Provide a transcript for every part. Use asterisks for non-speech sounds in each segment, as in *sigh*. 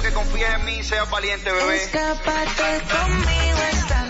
quiero que confíes en mí seas valiente, bebé. Escápate conmigo esta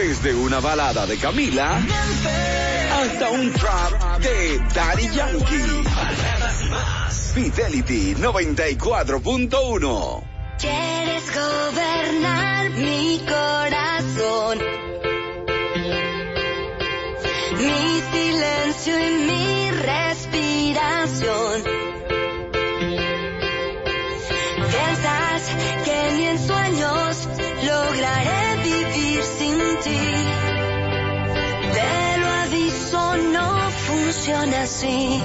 Desde una balada de Camila hasta un trap de Daddy Yankee. Fidelity 94.1 funciona así.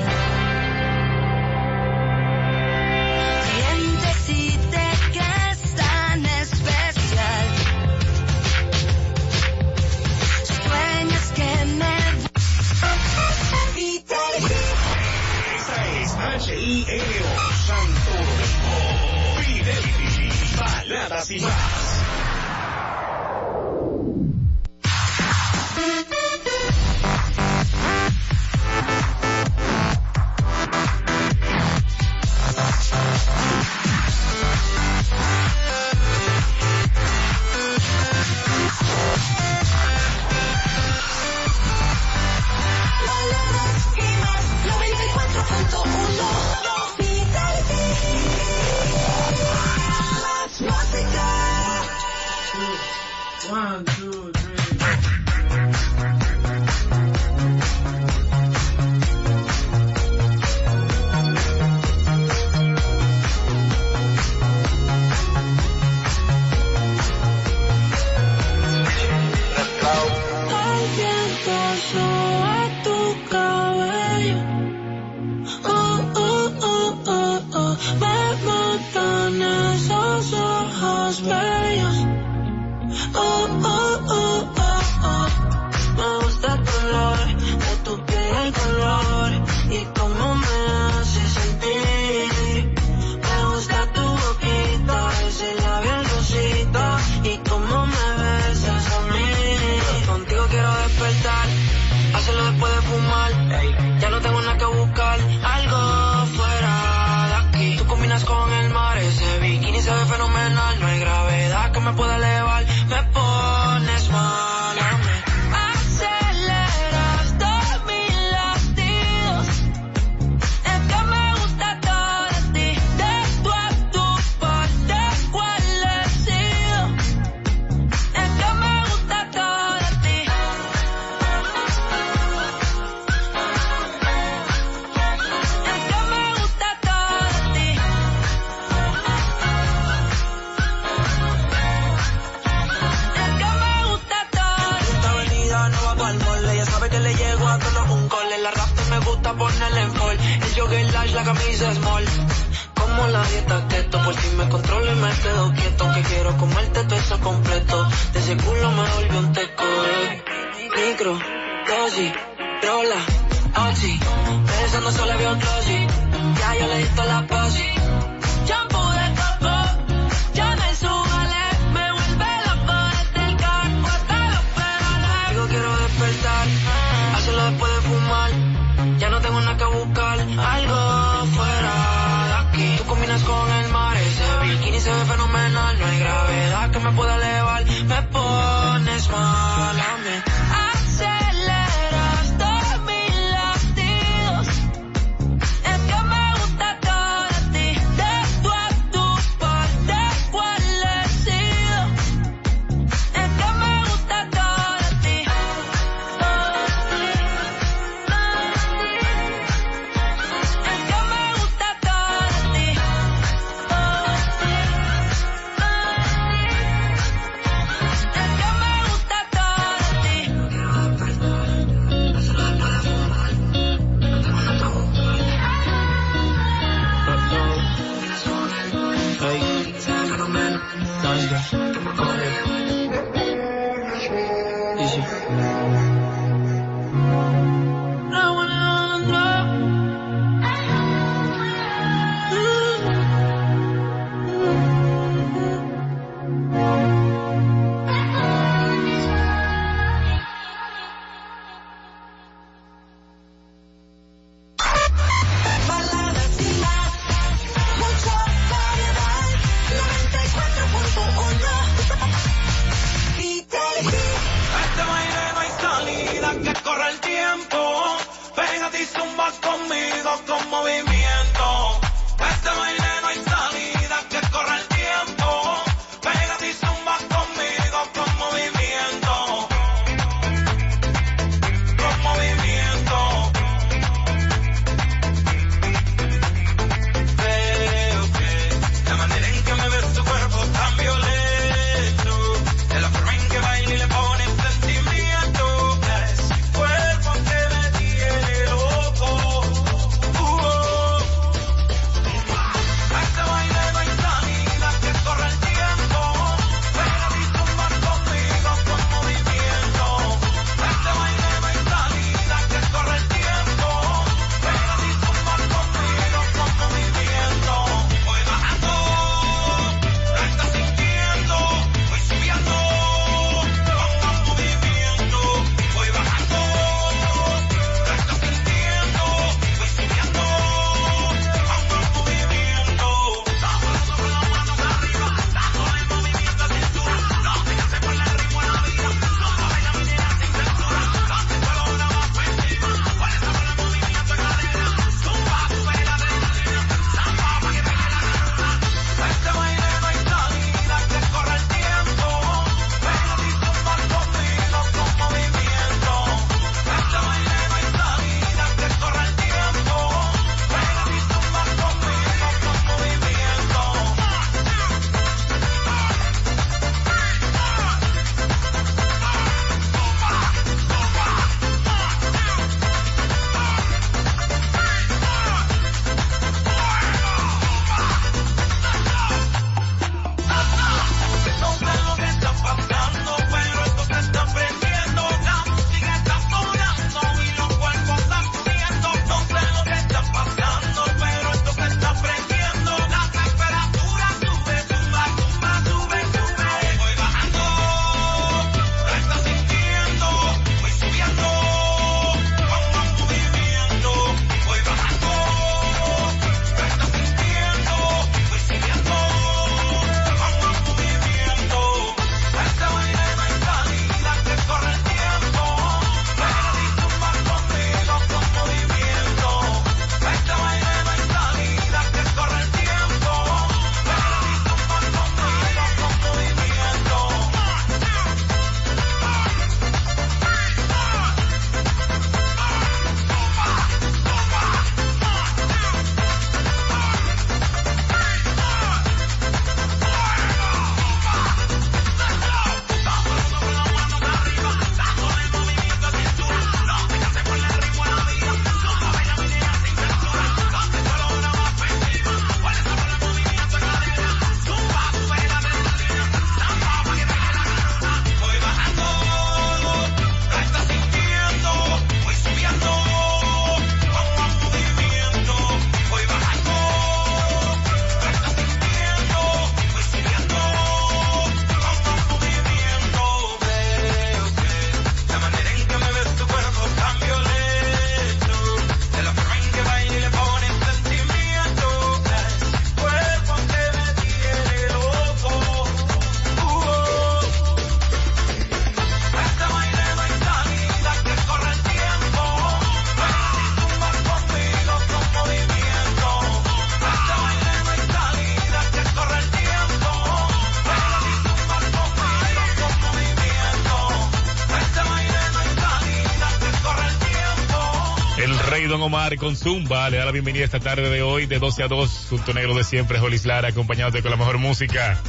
Con Zumba le da la bienvenida esta tarde de hoy de 12 a 2, junto negro de siempre, Jolis Lara, acompañándote con la mejor música.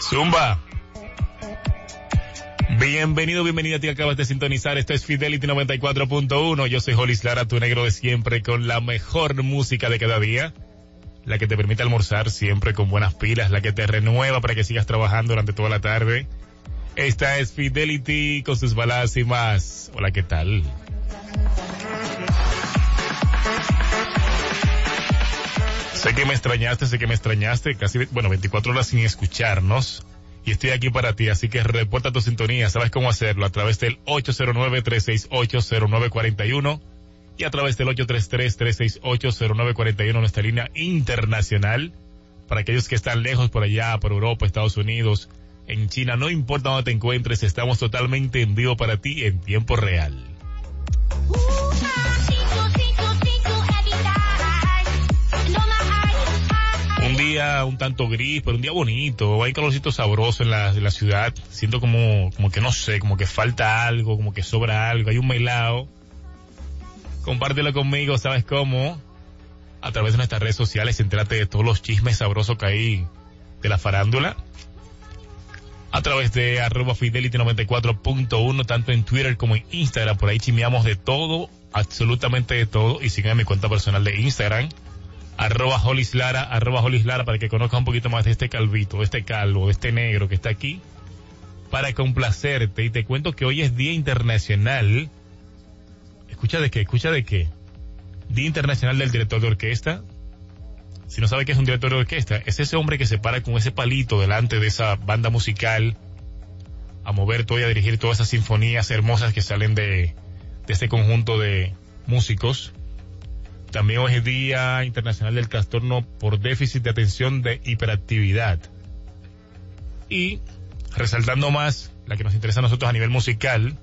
Zumba. Bienvenido, bienvenida a ti, acabas de sintonizar. Esto es Fidelity 94.1. Yo soy Jolis Lara, tu negro de siempre, con la mejor música de cada día. La que te permite almorzar siempre con buenas pilas, la que te renueva para que sigas trabajando durante toda la tarde. Esta es Fidelity con sus baladas y más. Hola, ¿qué tal? Sé que me extrañaste, sé que me extrañaste, casi, bueno, 24 horas sin escucharnos. Y estoy aquí para ti, así que reporta tu sintonía. Sabes cómo hacerlo a través del 809-368-0941 y a través del 833-368-0941, nuestra línea internacional. Para aquellos que están lejos por allá, por Europa, Estados Unidos, en China, no importa dónde te encuentres, estamos totalmente en vivo para ti en tiempo real. Un día un tanto gris, pero un día bonito, hay calorcito sabroso en la, ciudad, siento como, como que no sé, como que falta algo, como que sobra algo, hay un melao. Compártelo conmigo, ¿sabes cómo? A través de nuestras redes sociales, entrate de todos los chismes sabrosos que hay de la farándula a través de arroba fidelity 94.1, tanto en Twitter como en Instagram. Por ahí chimeamos de todo, absolutamente de todo. Y sigan mi cuenta personal de Instagram, arroba holislara, arroba holislara, para que conozcan un poquito más de este calvito, de este calvo, de este negro que está aquí, para complacerte. Y te cuento que hoy es Día Internacional. Escucha de qué, escucha de qué. Día Internacional del Director de Orquesta. Si no sabe qué es un director de orquesta, es ese hombre que se para con ese palito delante de esa banda musical a mover todo y a dirigir todas esas sinfonías hermosas que salen de, de este conjunto de músicos. También hoy es Día Internacional del Trastorno por Déficit de Atención de Hiperactividad. Y resaltando más la que nos interesa a nosotros a nivel musical,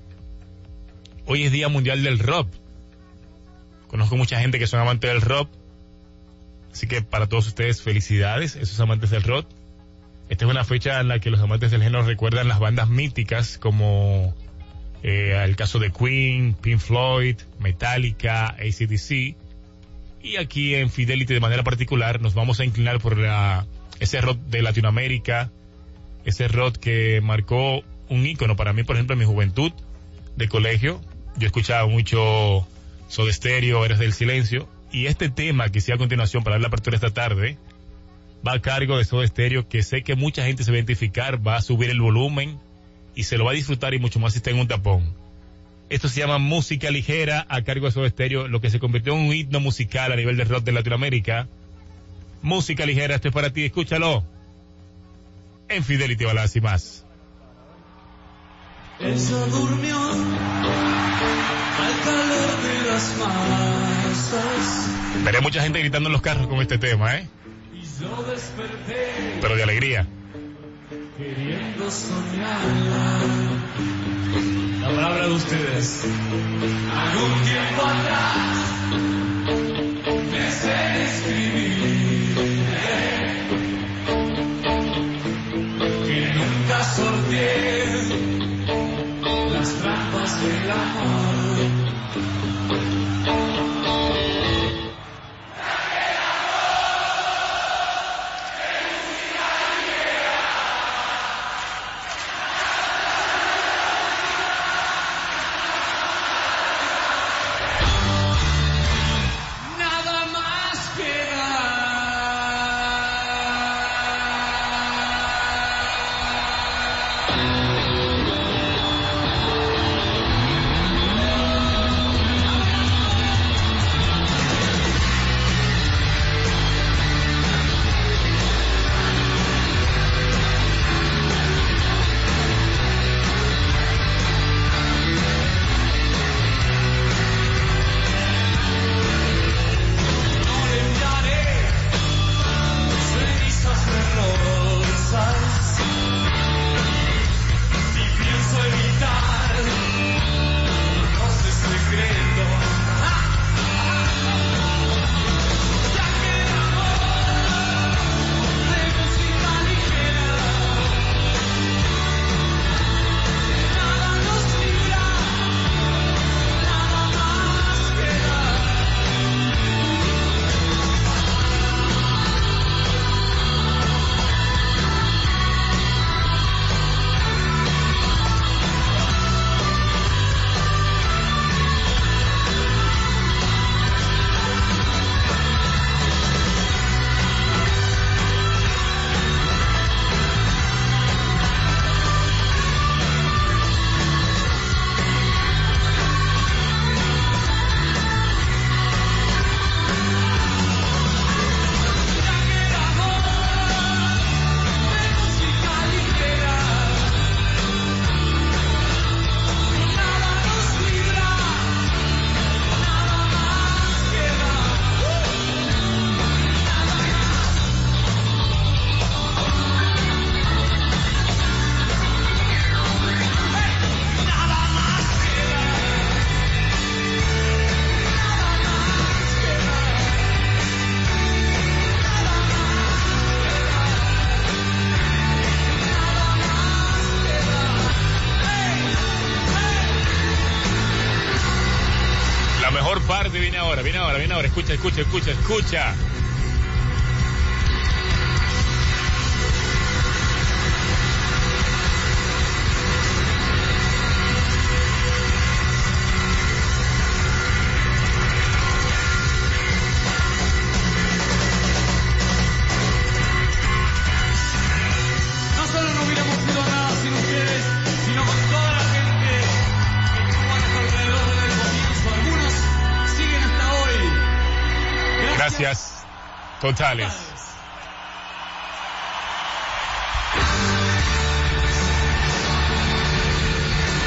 hoy es Día Mundial del Rock. Conozco mucha gente que son amantes del rock Así que para todos ustedes, felicidades, esos amantes del rock. Esta es una fecha en la que los amantes del género recuerdan las bandas míticas como eh, el caso de Queen, Pink Floyd, Metallica, ACDC. Y aquí en Fidelity de manera particular nos vamos a inclinar por la, ese rock de Latinoamérica, ese rock que marcó un ícono para mí, por ejemplo, en mi juventud de colegio. Yo escuchaba mucho Soda Stereo, Eres del Silencio, y este tema que sigue a continuación para la apertura esta tarde va a cargo de Soda Stereo, que sé que mucha gente se va a identificar, va a subir el volumen y se lo va a disfrutar y mucho más si está en un tapón. Esto se llama música ligera a cargo de Soda Stereo, lo que se convirtió en un himno musical a nivel de rock de Latinoamérica. Música ligera, esto es para ti, escúchalo. En Fidelity Balas y más. Al calor de las masas Veré mucha gente gritando en los carros con este tema, ¿eh? Pero de alegría. queriendo soñarla. La palabra de ustedes. Algún tiempo atrás me sé escribir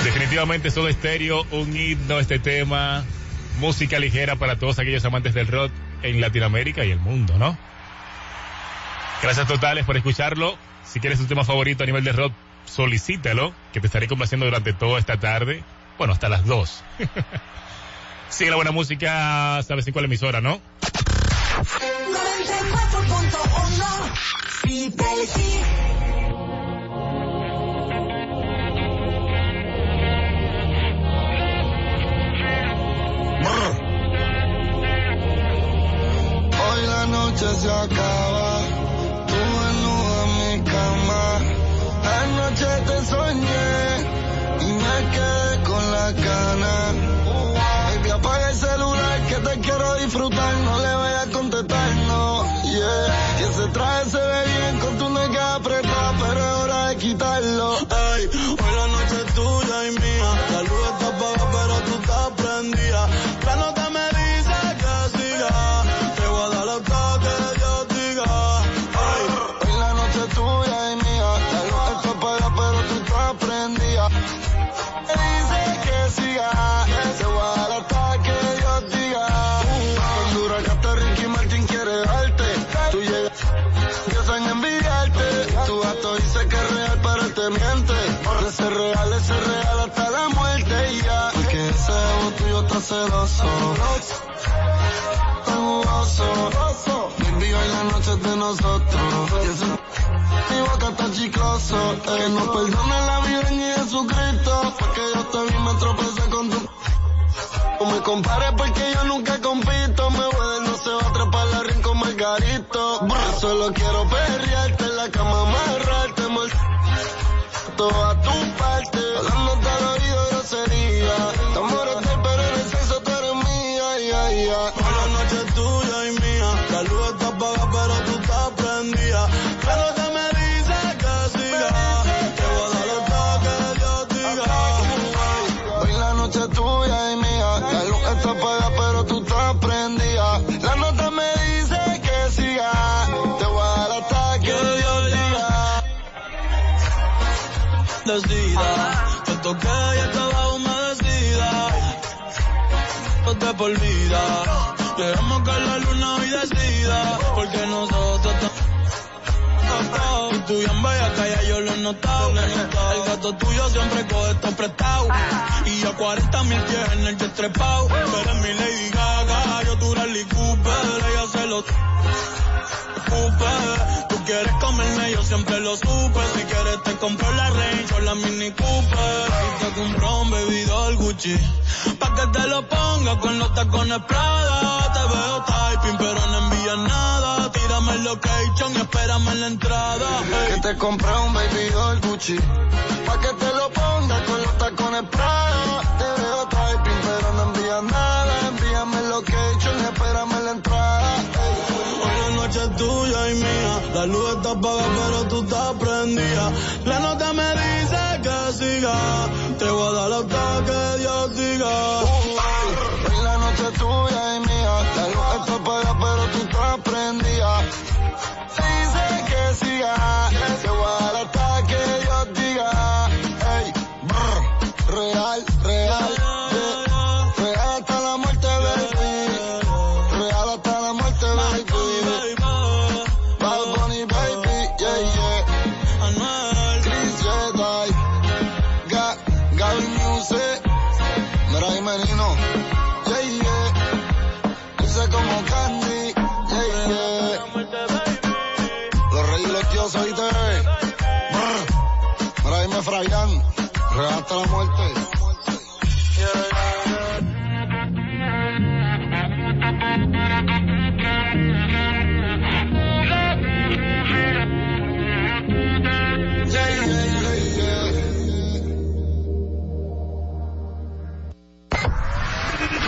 Definitivamente Soda Estéreo, un himno este tema, música ligera para todos aquellos amantes del rock en Latinoamérica y el mundo, ¿no? Gracias totales por escucharlo. Si quieres un tema favorito a nivel de rock, solicítalo, que te estaré complaciendo durante toda esta tarde. Bueno, hasta las 2. *laughs* Sigue la buena música, sabes en cuál emisora, ¿no? 94.1 Fidelity. Hoy la noche se acaba, tú en celoso. Tan jugoso. Baby, hoy la noche es de nosotros. Y mi boca está chicloso. Que no perdone la vida ni Jesucristo. Porque yo vi me tropecé con tu. No me compares porque yo nunca compito. Me voy no se va a trepar la rincón margarito. Yo solo quiero perrearte por vida. Queremos que la luna hoy decida. Porque nosotros estamos. Y tú bien bella que ya yo lo he notado. El gato tuyo siempre coge esto prestado. Y yo 40 mil pies en el jet trepado. Pero mi Lady Gaga, yo tu Rally Cooper. Ella se lo Cooper. Tú quieres comerme, yo siempre lo supe. Si quieres te compro la Range o la Mini Cooper. Y te compro un bebidor Pa' que te lo ponga con los tacones Prada. Te veo typing, pero no envías nada. Tírame el location y espérame en la entrada. Que te compré un bebidor Gucci. Pa' que te lo ponga con los tacones Prada. hasta la muerte.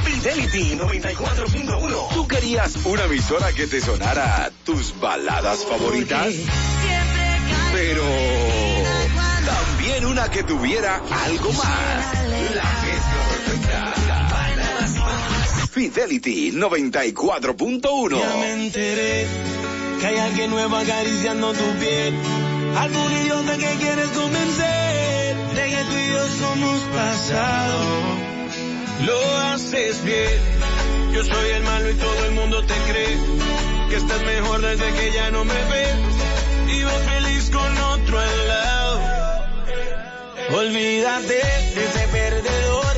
Fidelity 94.1. ¿Tú querías una emisora que te sonara tus baladas favoritas? Pero que tuviera algo más. La mezcla perfecta. Fidelity 94.1. Ya me enteré que hay alguien nuevo acariciando tu piel. Algún idiota que quieres convencer de que tú y yo somos pasado. Lo haces bien. Yo soy el malo y todo el mundo te cree que estás mejor desde que ya no me ves. Y feliz con otro al lado Olvídate de ese perdedor.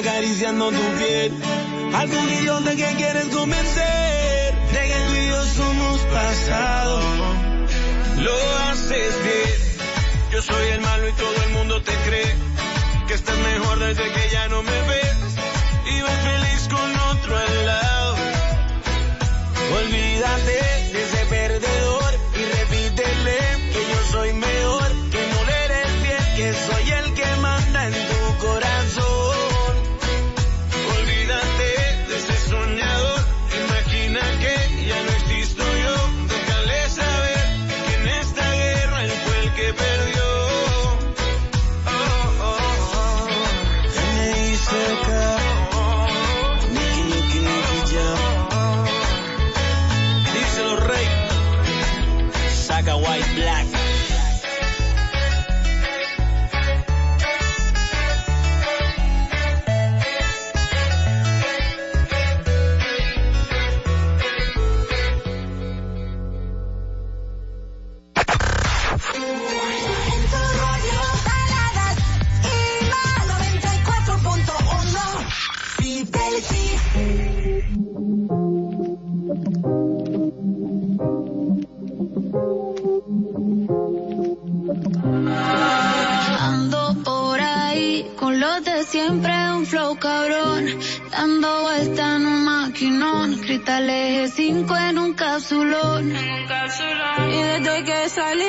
acariciando tu piel. Algún idiota que quieres convencer de que tú y yo somos pasado. Lo haces bien. Yo soy el malo y todo el mundo te cree que estás mejor desde que ya no me ves. Y ves feliz con otro al lado. Olvídate siempre un flow cabrón, dando vuelta en un maquinón, cristal eje 5 en un capsulón. Y desde que salí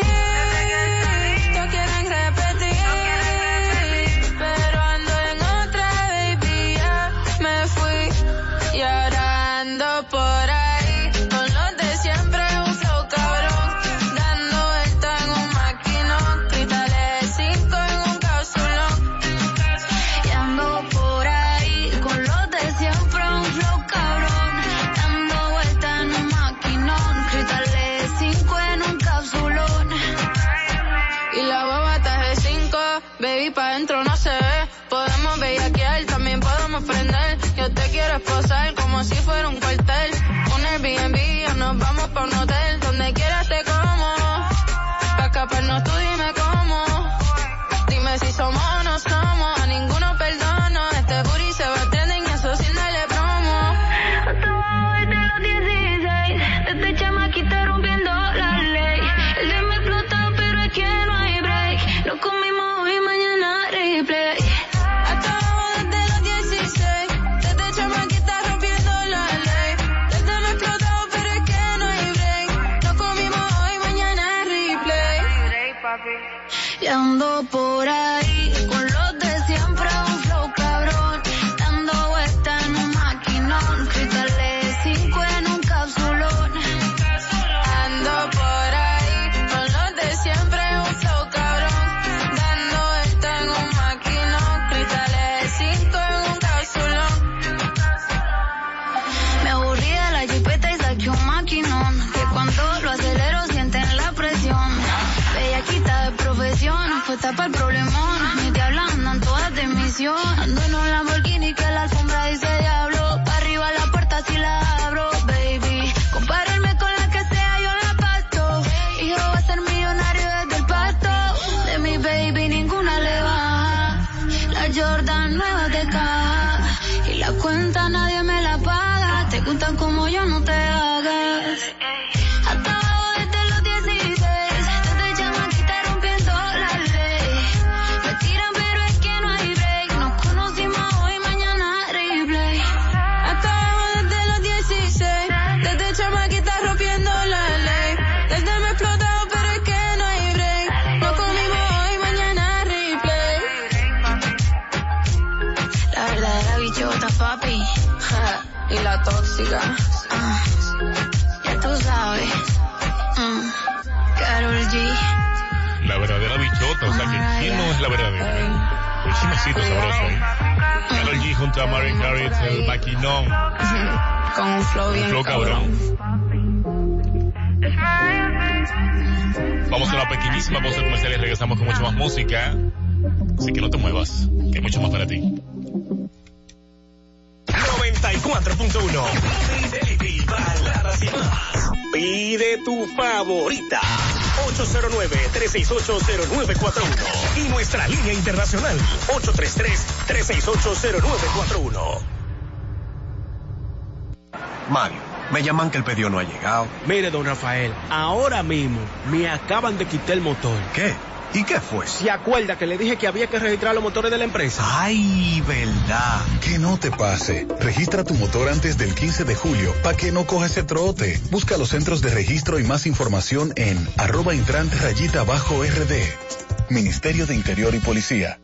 chismecito sabroso, ¿eh? G junto a Mariah Carey, el maquinón, *laughs* Con un flow un bien flow cabrón. Vamos a una pequeñísima pausa comercial y regresamos con mucho más música. Así que no te muevas, que hay mucho más para ti. 94.1 Baby, baladas y más. Pide tu favorita. 809-368-0941. Y nuestra línea internacional. 833-368-0941. Mario, me llaman que el pedido no ha llegado. Mire, don Rafael, ahora mismo me acaban de quitar el motor. ¿Qué? ¿Y qué fue? ¿Se acuerda que le dije que había que registrar los motores de la empresa? Ay, verdad. Que no te pase. Registra tu motor antes del 15 de julio para que no coja ese trote. Busca los centros de registro y más información en arroba intrante rayita bajo RD. Ministerio de Interior y Policía.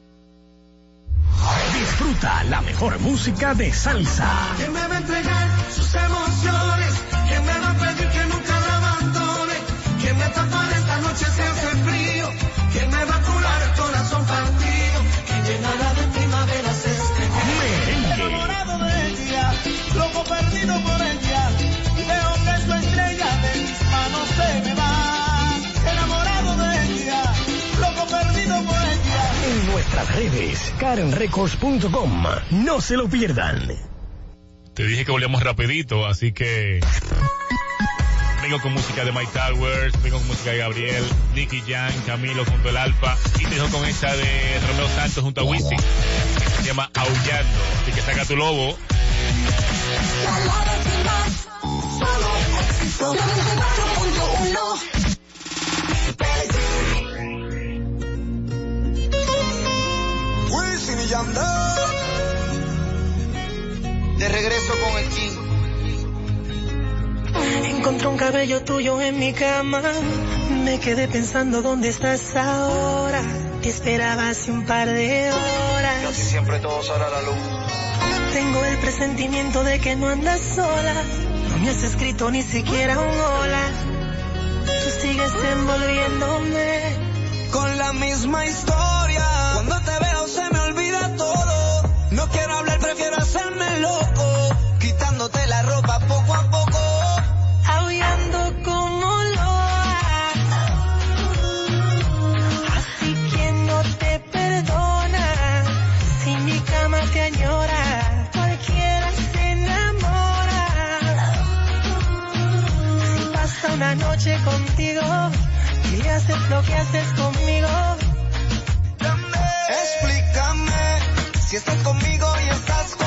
Disfruta la mejor música de salsa. ¿Quién me va a entregar sus emociones? ¿Quién me va a pedir que nunca la abandone? ¿Quién me esta noche si hace frío? Nuestras redes, karenrecords.com. No se lo pierdan. Te dije que volvíamos rapidito, así que vengo con música de Mike Towers, vengo con música de Gabriel, Nicky Jam, Camilo junto al Alfa y te dejo con esta de Romeo Santos junto a Wisin. Se llama Aullando. Así que saca tu lobo. Y Yandel. De regreso con el King. Encontré un cabello tuyo en mi cama. Me quedé pensando dónde estás ahora. Te esperaba hace un par de horas. Casi siempre todo sale a la luz. Tengo el presentimiento de que no andas sola. No me has escrito ni siquiera un hola. Tú sigues envolviéndome. Con la misma historia. Cuando te noche contigo. Y haces lo que haces conmigo. Explícame si estás conmigo y estás conmigo.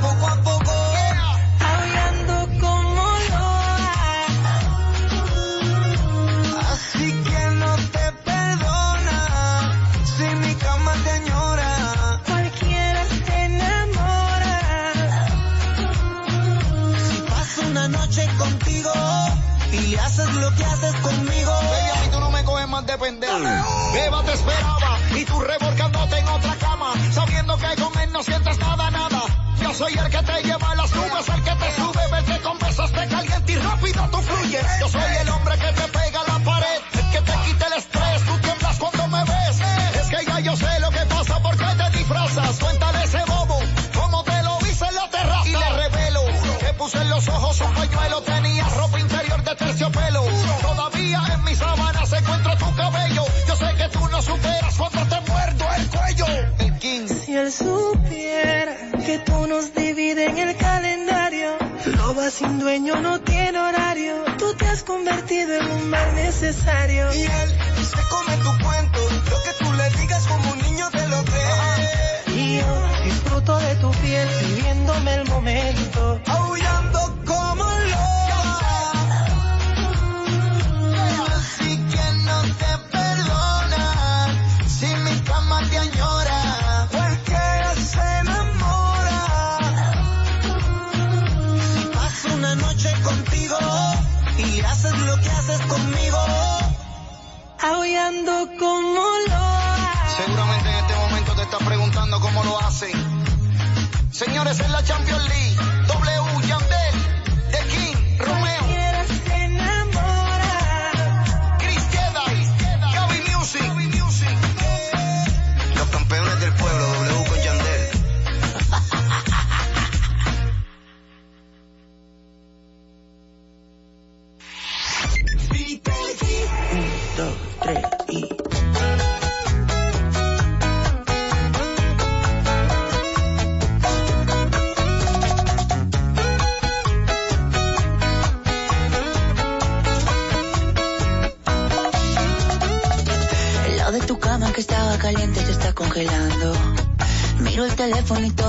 de pendeja. Beba te esperaba y tú revolcándote en otra cama, sabiendo que con él no sientes nada, nada. Yo soy el que te lleva a las nubes, el que te sube, verte con besos te caliente y rápido tú fluyes. Yo soy el hombre que te pega la sin dueño no tiene horario. Tú te has convertido en un mal necesario. Y él se come tu cuento. Lo que tú le digas como un niño te lo cree. Y yo disfruto de tu piel, viviéndome el momento. Aullando como Aullando como loa. Seguramente en este momento te estás preguntando cómo lo hacen. Señores, en la Champions League, Miro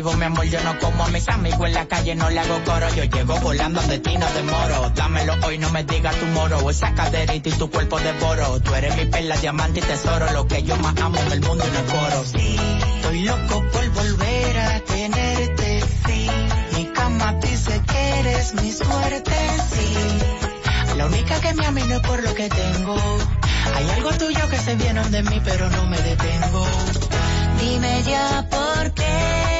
vivo, mi amor, yo no como a mis amigos en la calle, no le hago coro. Yo llego volando de ti, no demoro. Dámelo hoy, no me digas tu moro. Esa caderita y tu cuerpo devoro. Tú eres mi perla, diamante y tesoro. Lo que yo más amo en el mundo y no coro. Sí, estoy loco por volver a tenerte, sí. Mi cama dice que eres mi suerte, sí. La única que me ama es por lo que tengo. Hay algo tuyo que se viene de mí, pero no me detengo. Dime ya por qué.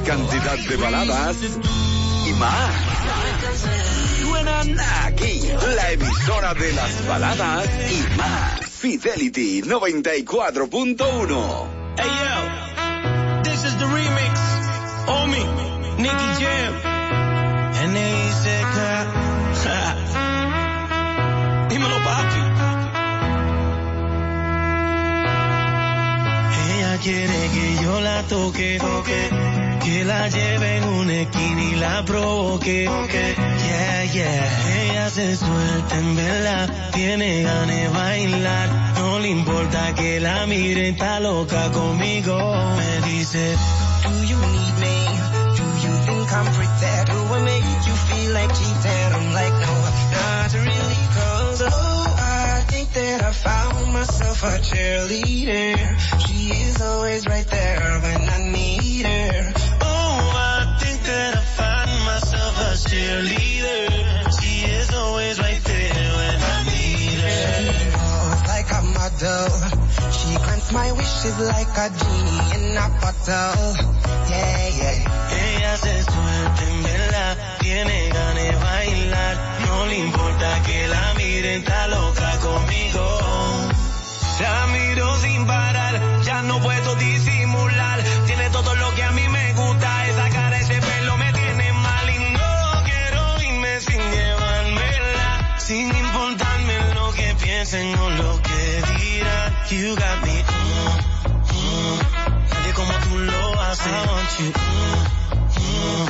Cantidad de baladas y más. Suenan aquí, la emisora de las baladas y más. Fidelity 94.1. Hey yo, this is the remix. Omi, Nicky Jam. N.I.C.K. *laughs* Dímelo, papi. Ella quiere que yo la toque, toque. Que la lleve en una esquina y la provoque. Yeah, yeah. Ella se suelta en verdad. Tiene ganas de bailar. No le importa que la mire, está loca conmigo. Me dice, Do you need me? Do you think I'm pretend? Do I make you feel like cheating? I'm like, no, not really. Cause, oh, I think that I found myself a cheerleader. She is always right there when I need a cheerleader. She is always right there when I need her. Oh, like a model. She grants my wishes like a genie in a bottle. Yeah, yeah. Ella se suelta en verdad. Tiene ganas de bailar. No le importa que la miren, está loca conmigo. La miro sin parar, ya no puedo disimular. Tiene todo lo que a mí me piensen lo que dirán. You got me, mm, mm. nadie como tú lo haces. I want you, mm, mm.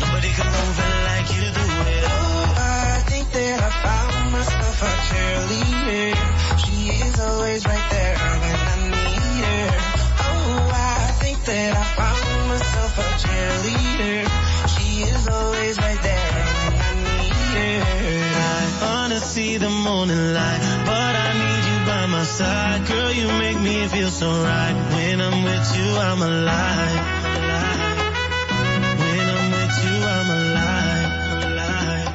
nobody can move it like you do it. Oh, I think that I found myself a cheerleader. She is always right there when I need her. Oh, I think that I found myself a cheerleader. She is always right there when I need her. I wanna see the morning light, side. Girl, you make me feel so right. When I'm with you, I'm alive. When I'm with you, I'm alive. alive.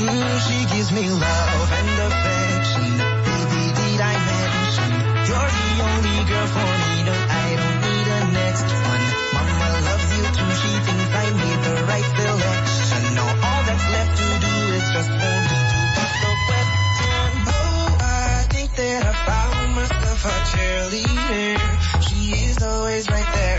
Mm, she gives me love and affection. Baby, did I mention you're the only girl for a cheerleader. She is always right there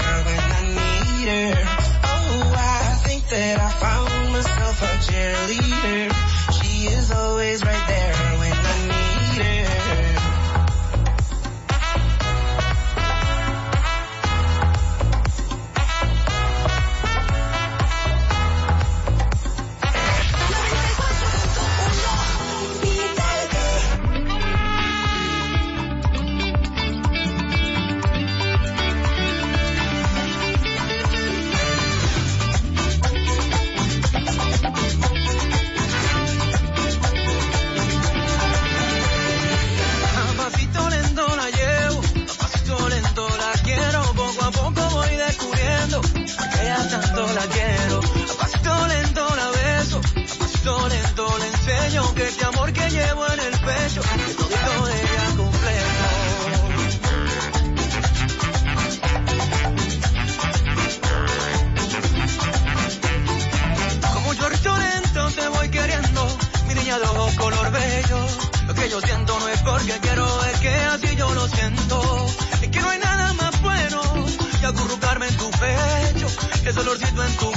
perdit même ton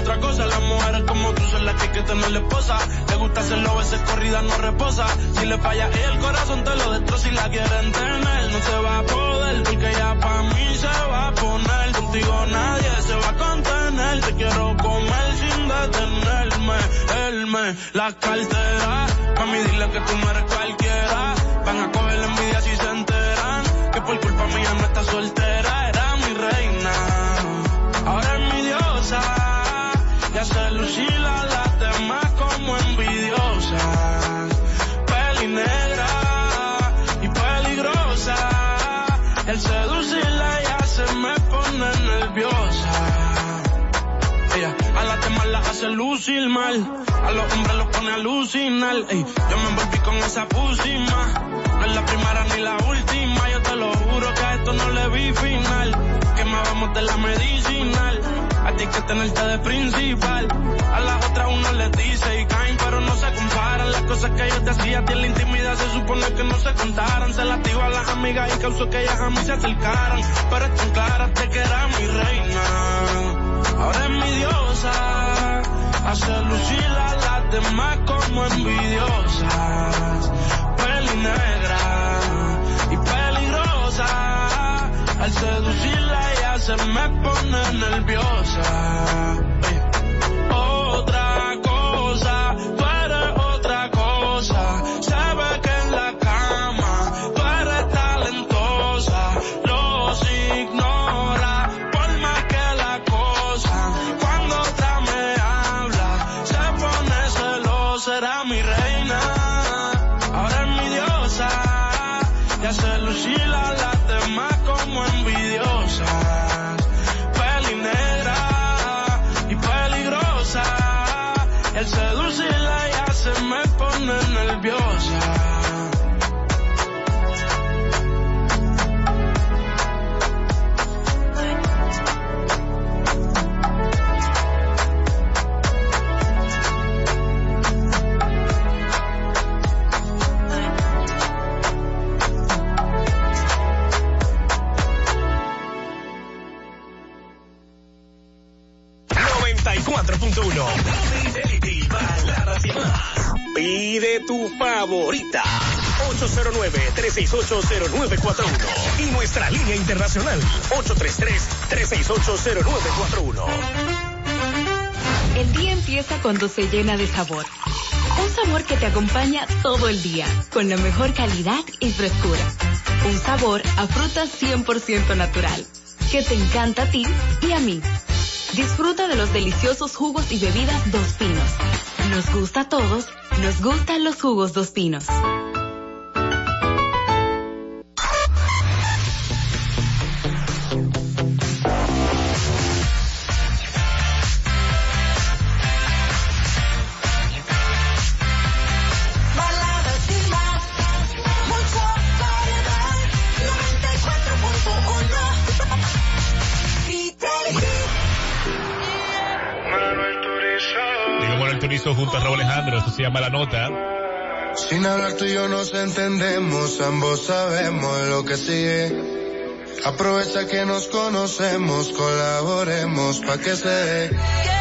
otra cosa. Las mujeres como tú son las que hay que esposa. Te gusta hacerlo, a veces corrida no reposa. Si le falla el corazón te lo destroza y la quieren tener. No se va a poder porque ya pa' mí se va a poner. Contigo nadie se va a contener. Te quiero comer sin detenerme. Él me la cartera. Mami, dile que tú no eres cualquiera. Van a coger la envidia si se enteran. Que por culpa mía no está soltera. Era mi reina. Ahora es mi diosa. gastar no. Hace lucir mal. A los hombres los pone a alucinar. Ey, yo me envolví con esa pusima. No es la primera ni la última. Yo te lo juro que a esto no le vi final. Que me vamos de la medicinal. A ti que tenerte de principal. A las otras uno les dice y caen, pero no se comparan. Las cosas que yo te hacía a ti en la intimidad se supone que no se contaran. Se las a las amigas y causó que ellas a mí se acercaran. Pero están claras de que era mi reina. Ahora es mi diosa. Hace lucir a las demás como envidiosas. Peli negra y peligrosa. Al seducirla ella se me pone nerviosa. Pide tu favorita. 809-368-0941. Y nuestra línea internacional. 833-368-0941. El día empieza cuando se llena de sabor. Un sabor que te acompaña todo el día, con la mejor calidad y frescura. Un sabor a fruta 100% natural, que te encanta a ti y a mí. Disfruta de los deliciosos jugos y bebidas Dos Pinos. Nos gusta a todos, nos gustan los jugos Dos Pinos. Raúl Alejandro, esto se llama La Nota. Sin hablar tú y yo nos entendemos, ambos sabemos lo que sigue. Aprovecha que nos conocemos, colaboremos pa' que se dé.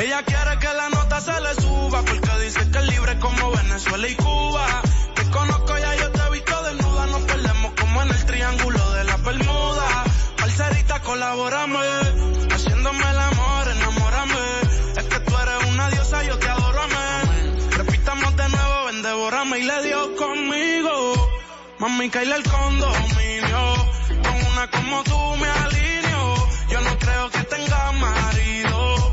Ella, quiere que la nota se le suba porque dice que es libre como Venezuela y Cuba. Te conozco ya, yo te he visto desnuda, nos perdemos como en el triángulo de la Bermuda. Parcerita, colaborame, haciéndome el amor, enamórame. Es que tú eres una diosa, yo te adoro, amén. Repitamos de nuevo, ven, devórame y le dio conmigo. Mami, caíle el condominio, con una como tú me alineo. Yo no creo que tenga marido,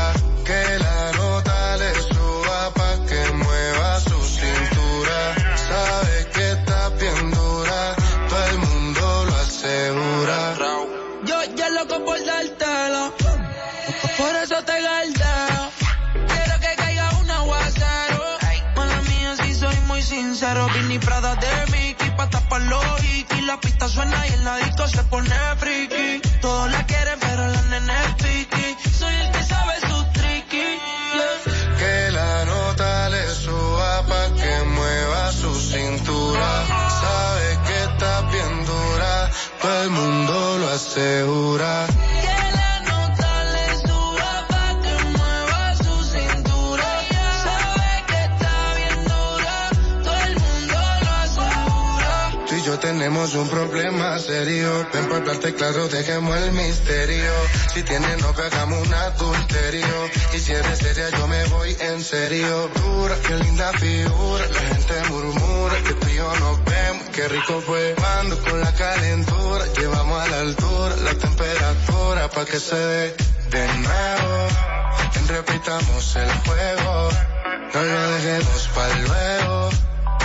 Vini Prada de Mickey pa' tapar los y La pista suena y en la disco se pone friki. Todos la quieren, pero la nena es piqui. Soy el que sabe su yeah. Que la nota le suba pa' que mueva su cintura. Sabe que está bien dura, todo el mundo lo asegura. Tenemos un problema serio. Ven para hablarte claro, dejemos el misterio. Si tienes novia, hagamos un adulterio. Y si eres seria, yo me voy en serio. Dura, qué linda figura. La gente murmura que tú y yo nos vemos. Qué rico fue. Mando con la calentura. Llevamos a la altura la temperatura pa' que se dé de nuevo. Repitamos el juego. No lo dejemos para luego.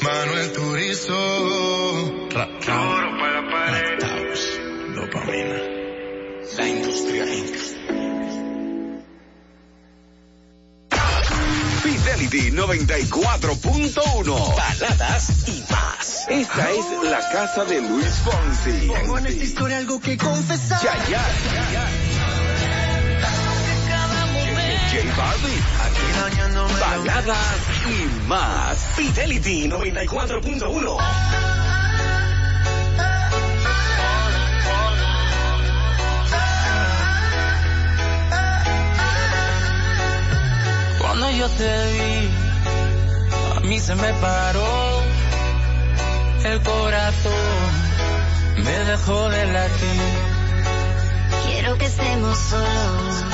Manuel Turizo. Oro para la pared. Dopamina. La industria Inc. Fidelity 94.1. Baladas y más. Esta es la casa de Luis Fonsi. Tengo en esta historia algo que confesar. Yaya. J Balvin. Baladas y más. Fidelity 94.1. Cuando yo te vi, a mí se me paró el corazón, me dejó de latir. Quiero que estemos solos,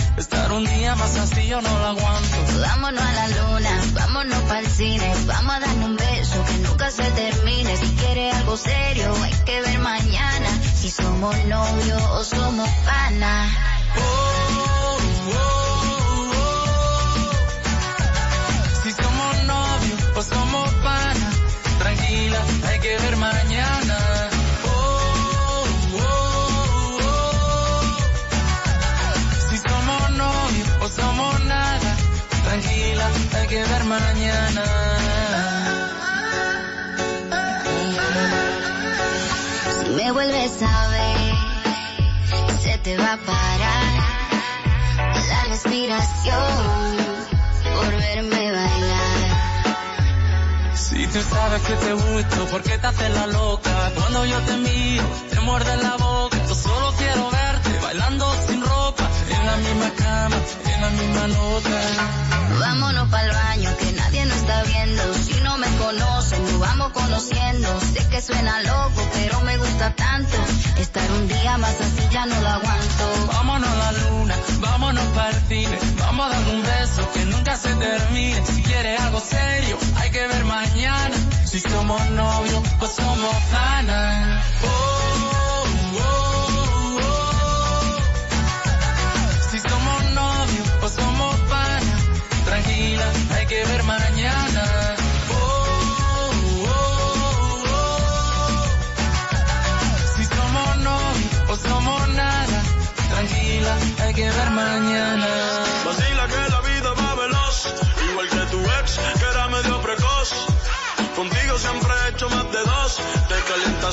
Estar un día más así yo no lo aguanto. Vámonos a la luna, vámonos para el cine, vamos a darnos un beso que nunca se termine. Si quieres algo serio, hay que ver mañana si somos novios o somos pana. Si somos novios o somos pana, tranquila, hay te va a parar la respiración por verme bailar. Si tú sabes que te gusto, ¿por qué te haces la loca? Cuando yo te miro, te muerde la boca. Yo solo quiero verte bailando sin la misma cama, en la misma nota. Vámonos para el baño que nadie nos está viendo. Si no me conocen, nos vamos conociendo. Sé que suena loco, pero me gusta tanto. Estar un día más así ya no lo aguanto. Vámonos a la luna, vámonos para el cine, vamos a dar un beso que nunca se termine. Si quieres algo serio, hay que ver mañana. Si somos novios o somos pana. Oh, oh,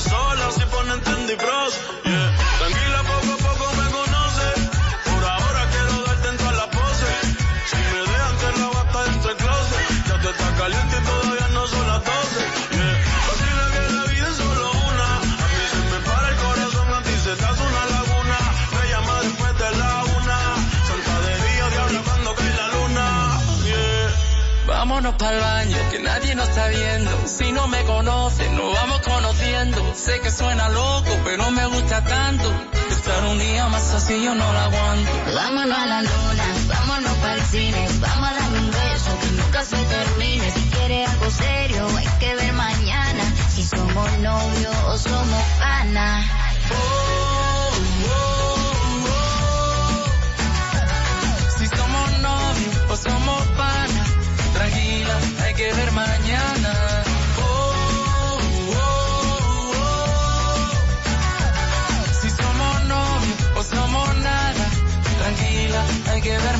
calientas Vámonos para el baño, que nadie nos está viendo. Si no me conocen, nos vamos conociendo. Sé que suena loco, pero me gusta tanto. Estar un día más así yo no lo aguanto. Vámonos a la luna, vámonos para el cine, vamos a darle un beso que nunca se termine. Si quieres algo serio, hay que ver mañana si somos novios o somos pana. Si somos Nicky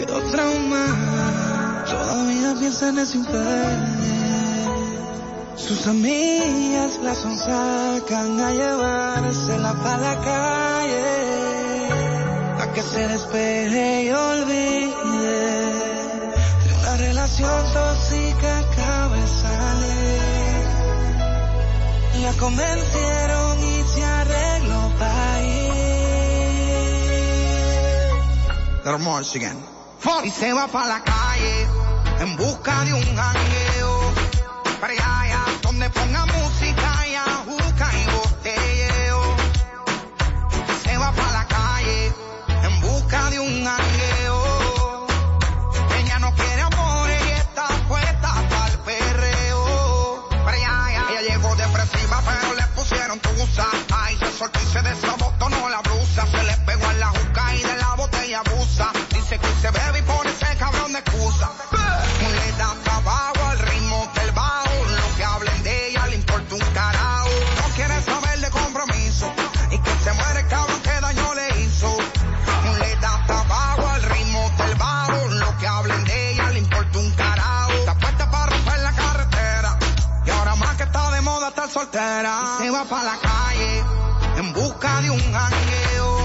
quedó trauma. Todavía piensa en ese infierno. Sus amigas la son sacan a llevársela pa' la calle. A que se despeje y olvide. De una relación tóxica acaba de. La convencieron y se arregló para ir. that are Mars again y se va para la calle en busca de un jangueo. pa' la calle en busca de un jangueo.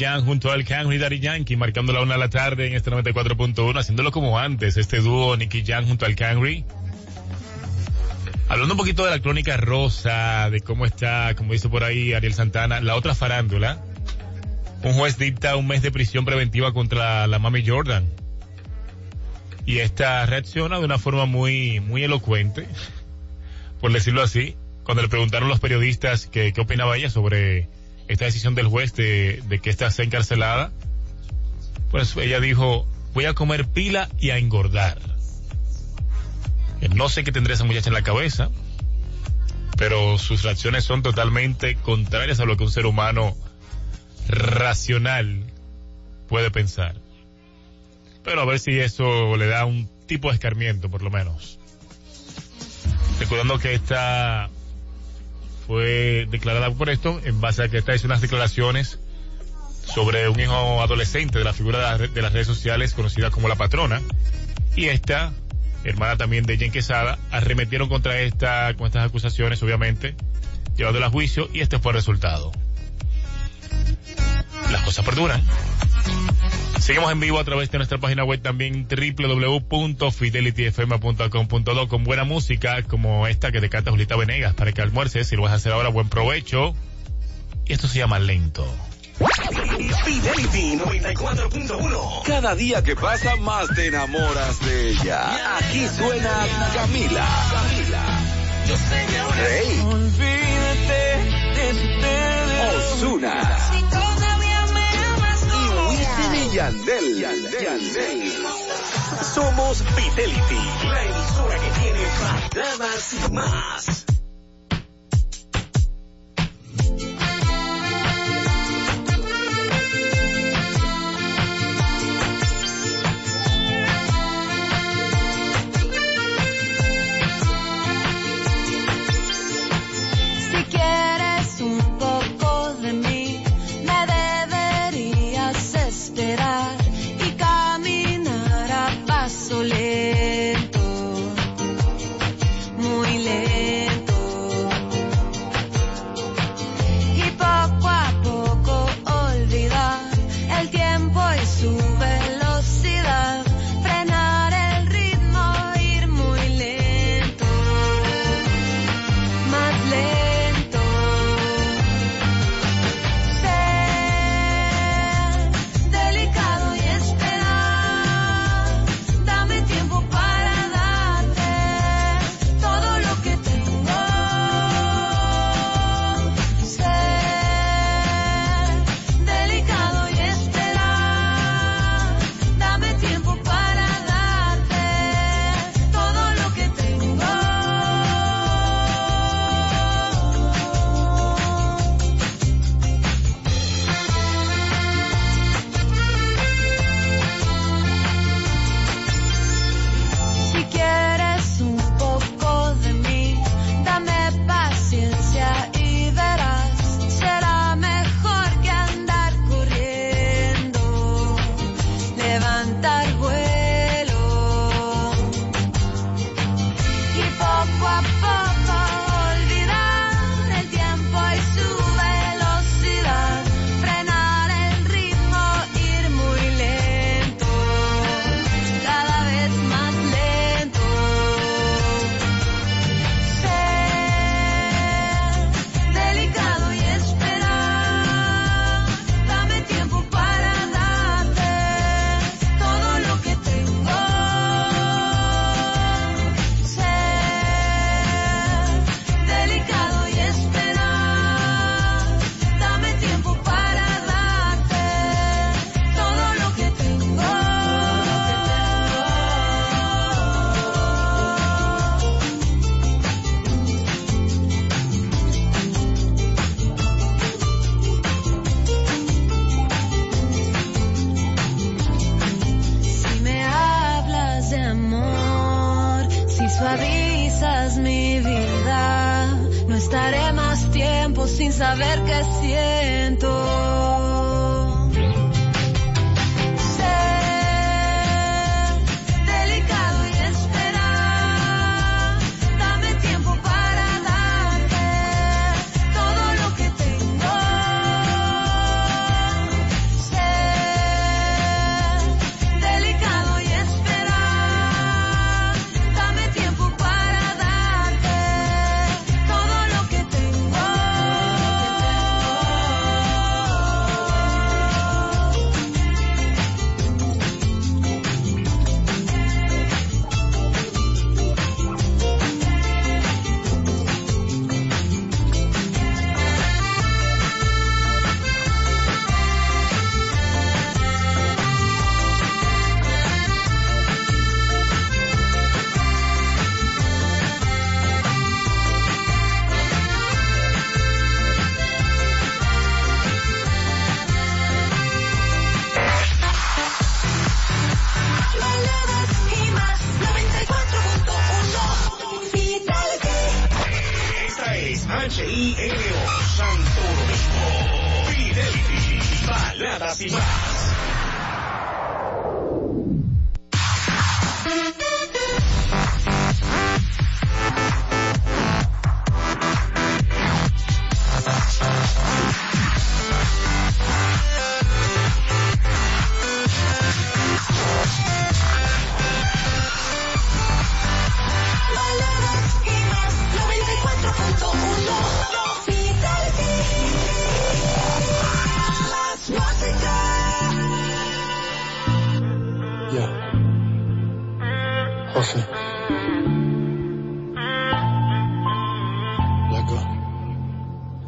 Jam junto al Camry Daddy Yankee, marcando la una de la tarde en este 94.1, haciéndolo como antes, este dúo Nicky Jam junto al Camry. Hablando un poquito de la crónica rosa, de cómo está, como dice por ahí Ariel Santana, la otra farándula. Un juez dicta un mes de prisión preventiva contra la mami Jordan. Y esta reacciona de una forma muy, muy elocuente, por decirlo así, cuando le preguntaron los periodistas qué opinaba ella sobre esta decisión del juez de, que esta sea encarcelada, pues ella dijo, voy a comer pila y a engordar. Eh, No sé qué tendría esa muchacha en la cabeza, pero sus reacciones son totalmente contrarias a lo que un ser humano racional puede pensar. Pero a ver si eso le da un tipo de escarmiento, por lo menos. Recordando que esta fue declarada por esto en base a que esta hizo unas declaraciones sobre un hijo adolescente de la figura de, la- de las redes sociales conocida como la patrona. Y esta, hermana también de Jen Quesada, arremetieron contra esta, con estas acusaciones, obviamente, llevándola a juicio y este fue el resultado. Las cosas perduran. Seguimos en vivo a través de nuestra página web también www.fidelityfm.com.do con buena música como esta que te canta Julita Venegas para que almuerces. Si lo vas a hacer ahora, buen provecho. Y esto se llama lento. Fidelity 94.1. Cada día que pasa más te enamoras de ella. Aquí suena Camila. Yo sé que ahora Rey. olvídate de su Osuna. Y Wisin y Yandel. Yandel. Somos Fidelity, la emisora que tiene baladas y más.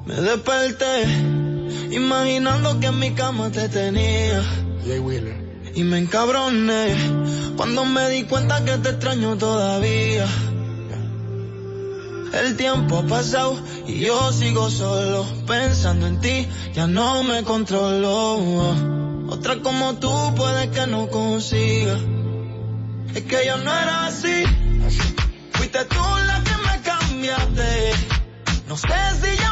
Me desperté imaginando que en mi cama te tenía. Y me encabroné cuando me di cuenta que te extraño todavía. El tiempo ha pasado y yo sigo solo pensando en ti, ya no me controlo. Otra como tú puede que no consiga. Es que yo no era así. Fuiste tú la que me cambiaste. No sé si ya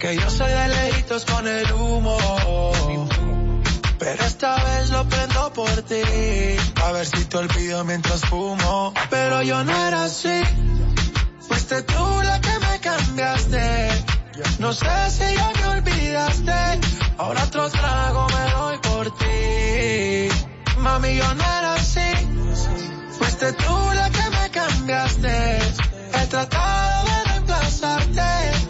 que yo soy de lejitos con el humo. Pero esta vez lo prendo por ti, a ver si te olvido mientras fumo. Pero yo no era así, fuiste tú la que me cambiaste. No sé si ya me olvidaste, ahora otro trago me doy por ti. Mami, yo no era así, fuiste tú la que me cambiaste. He tratado de reemplazarte,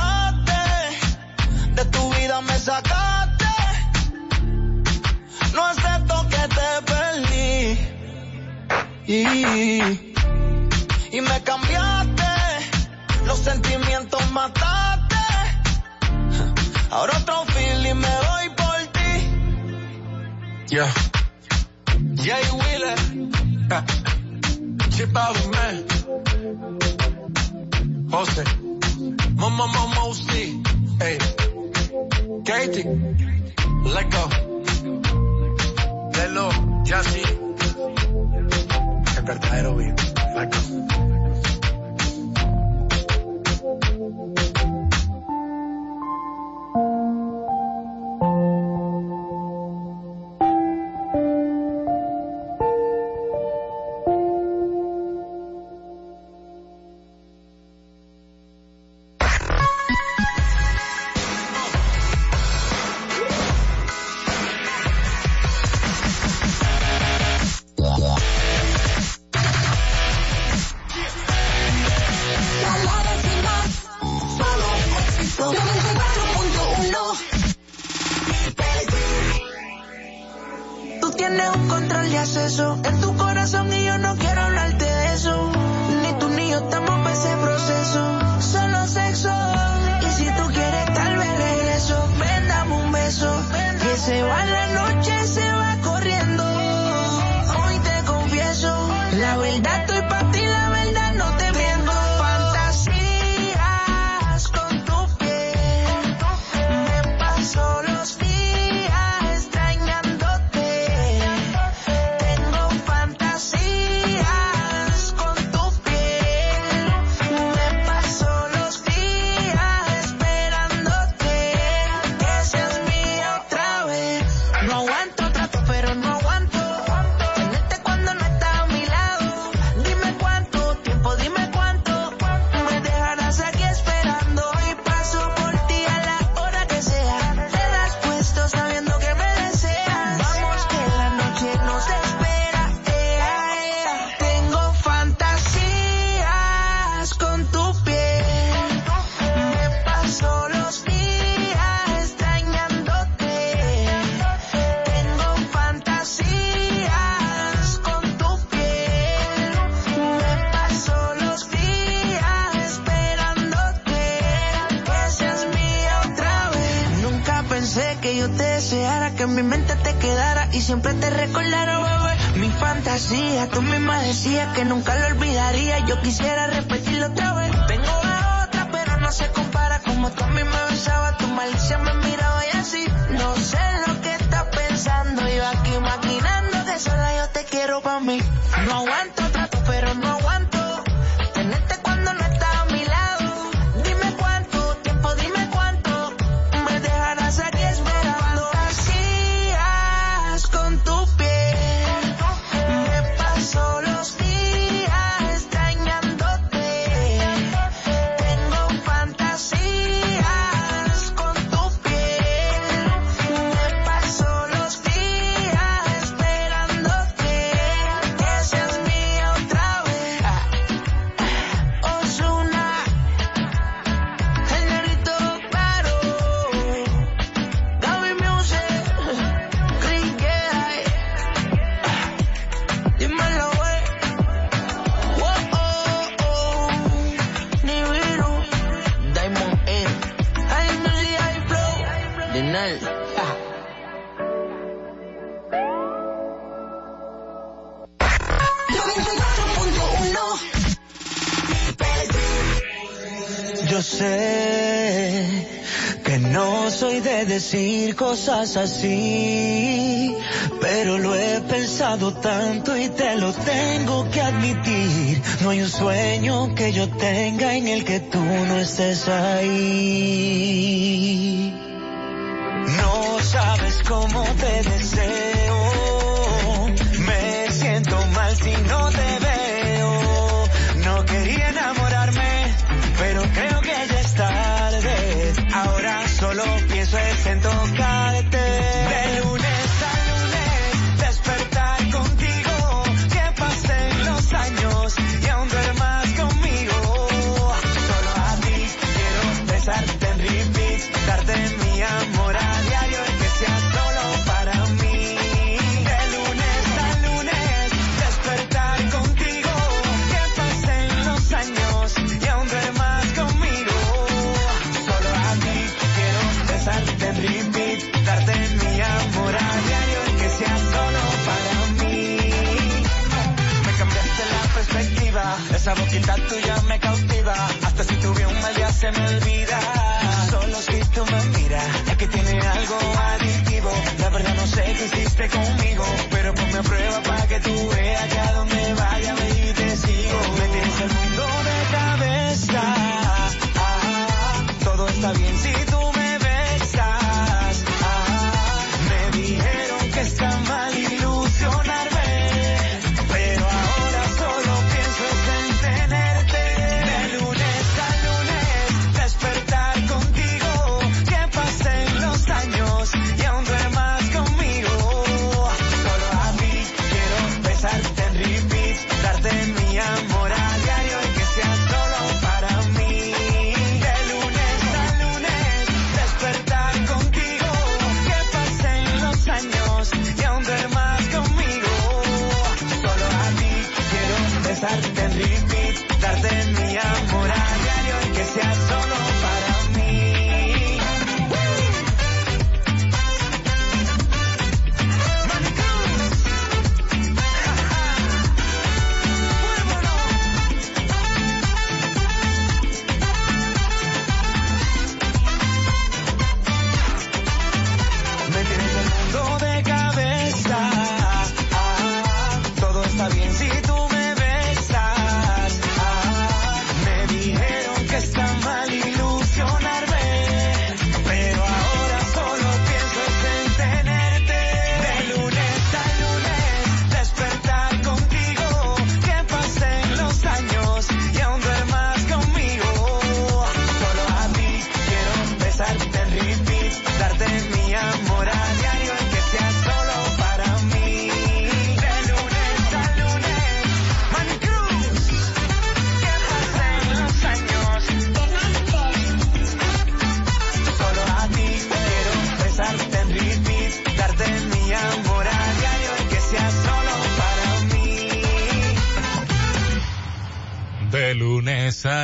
Y, y me cambiaste, los sentimientos mataste. Ahora otro feeling me doy por ti. Yeah. Jay Wheeler. Chip out man. José. Momo Momo C. Hey. Katie. Let go. Lelo. Jassy. El verdadero beat. Let va la noche, se va siempre te recordaron. Mi fantasía, tú misma decías que nunca lo olvidaría. Yo quisiera cosas así, pero lo he pensado tanto y te lo tengo que admitir. No hay un sueño que yo tenga en el que tú no estés ahí. No sabes cómo te that the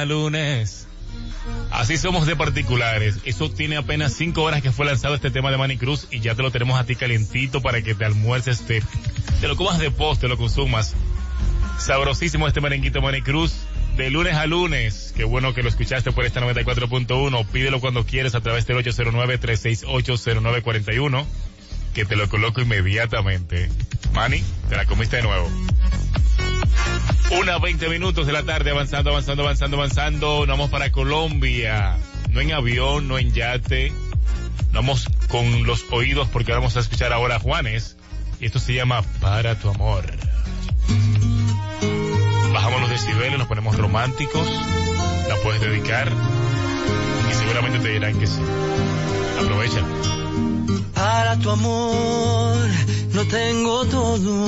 lunes. Así somos de particulares. Eso tiene apenas cinco horas que fue lanzado este tema de Manicruz y ya te lo tenemos a ti calientito para que te almuerces, te, lo comas de post, te lo consumas. Sabrosísimo este merenguito Manicruz. De lunes a lunes, qué bueno que lo escuchaste por esta 94.1. Pídelo cuando quieres a través del 809-368-0941, que te lo coloco inmediatamente. Mani, te la comiste de nuevo. Una 20 minutos de la tarde avanzando, avanzando, avanzando, avanzando. Nos vamos para Colombia. No en avión, no en yate. Nos vamos con los oídos porque vamos a escuchar ahora a Juanes. Y esto se llama Para tu amor. Bajamos los decibeles, nos ponemos románticos. La puedes dedicar. Y seguramente te dirán que sí. Aprovecha. Para tu amor no tengo todo,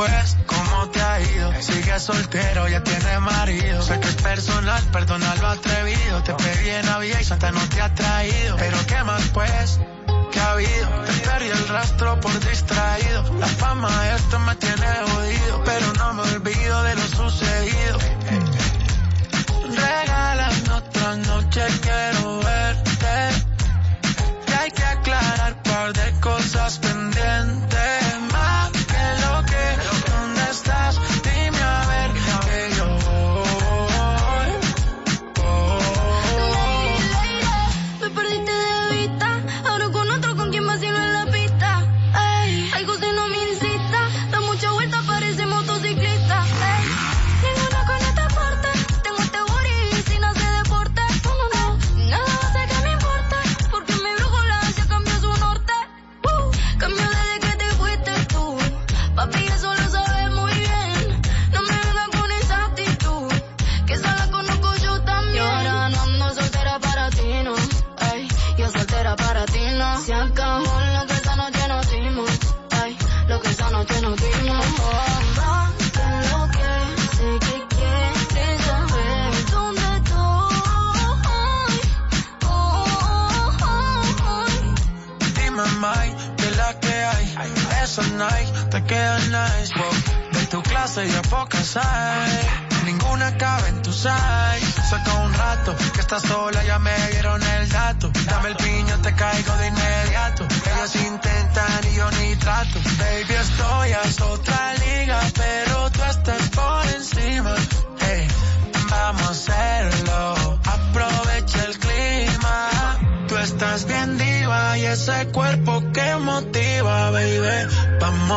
pues? ¿Cómo te ha ido? Sigue soltero, ya tiene marido. Sé que es personal, perdona lo atrevido. Te pedí en Navidad y Santa no te ha traído. Pero ¿qué más pues? ¿Qué ha habido? Te perdí el rastro por distraído. La fama esto me tiene jodido. Pero no me olvido de lo sucedido. Regálame otra noche, quiero verte. Y hay que aclarar par de cosas pendientes.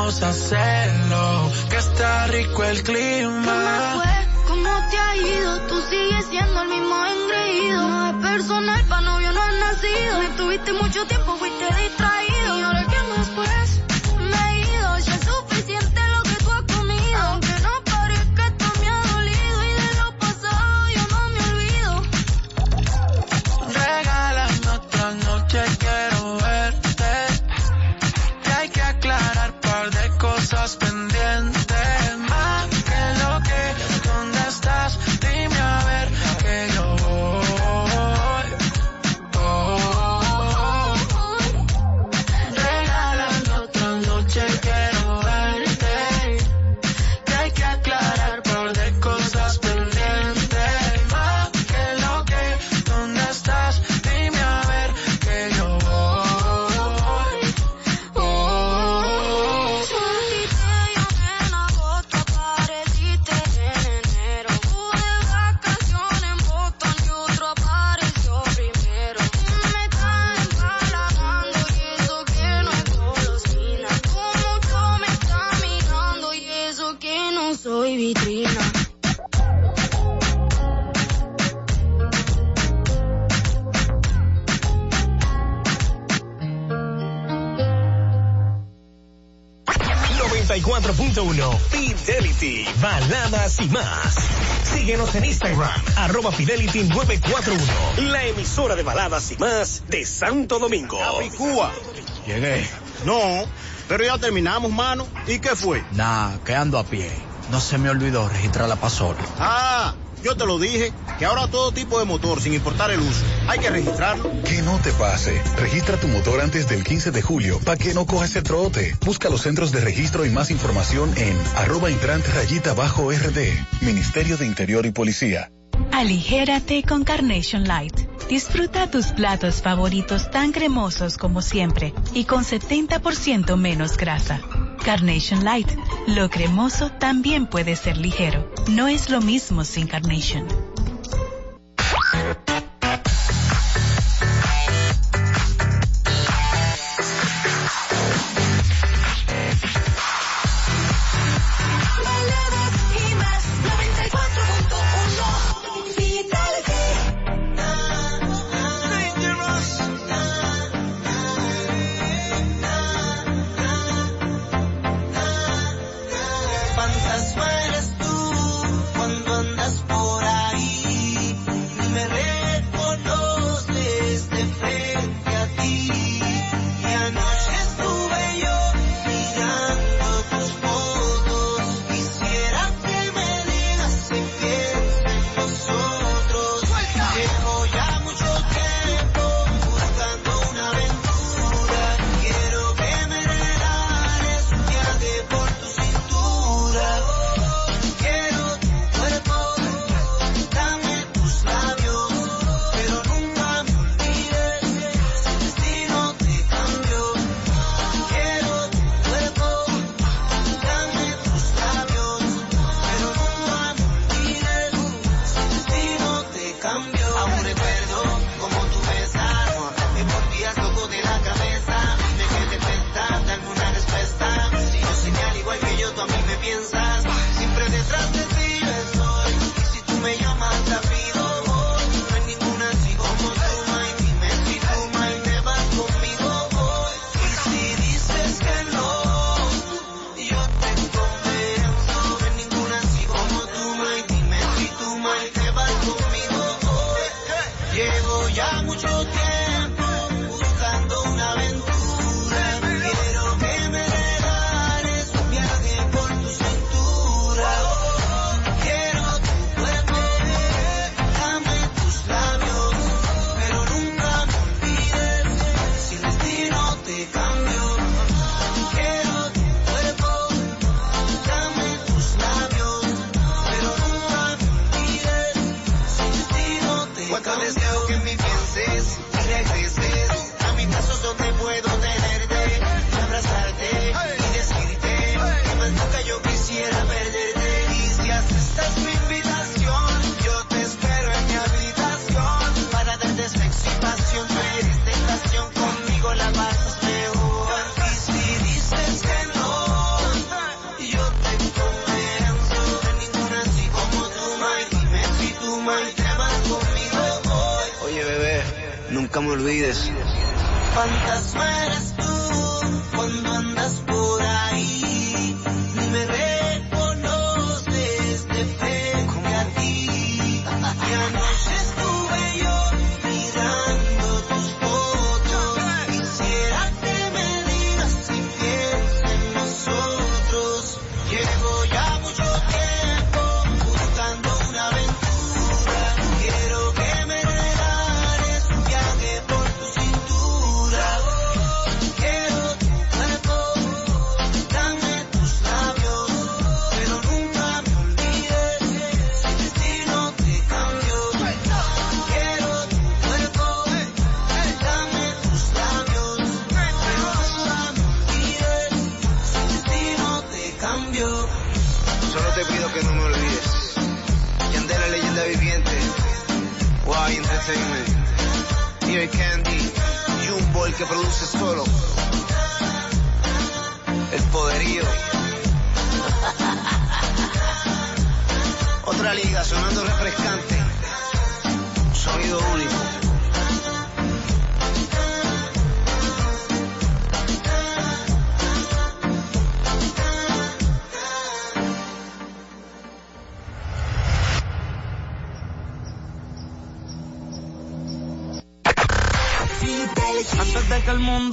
Vamos a hacerlo, que está rico el clima. fue? ¿Cómo te ha ido? Tú sigues siendo el mismo engreído. No es personal, pa' novio no has nacido. Me tuviste mucho tiempo, fuiste distraído. la emisora de baladas y más de Santo Domingo. Capicúa. Llegué. No, pero ya terminamos, mano. ¿Y qué fue? Nah, quedando a pie. No se me olvidó registrar la pasola. Ah, yo te lo dije, que ahora todo tipo de motor, sin importar el uso, hay que registrarlo. Que no te pase. Registra tu motor antes del 15 de julio para que no cojas el trote. Busca los centros de registro y más información en arroba rayita bajo RD, Ministerio de Interior y Policía. Aligérate con Carnation Light. Disfruta tus platos favoritos tan cremosos como siempre y con 70% menos grasa. Carnation Light. Lo cremoso también puede ser ligero. No es lo mismo sin Carnation.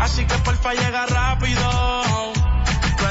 Así que porfa llega rápido.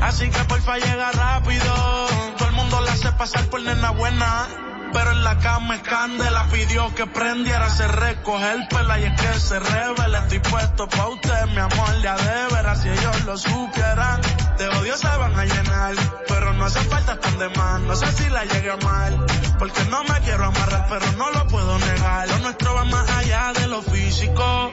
Así que porfa llega rápido. Todo el mundo la hace pasar por nena buena. Pero en la cama es candela, pidió que prendiera, se recoge el pela y es que se revela. Estoy puesto pa' usted, mi amor, ya de veras, si ellos lo supieran. De odio se van a llenar, pero no hace falta tan de más. No sé si la llegue a mal, porque no me quiero amarrar, pero no lo puedo negar. Lo nuestro va más allá de lo físico.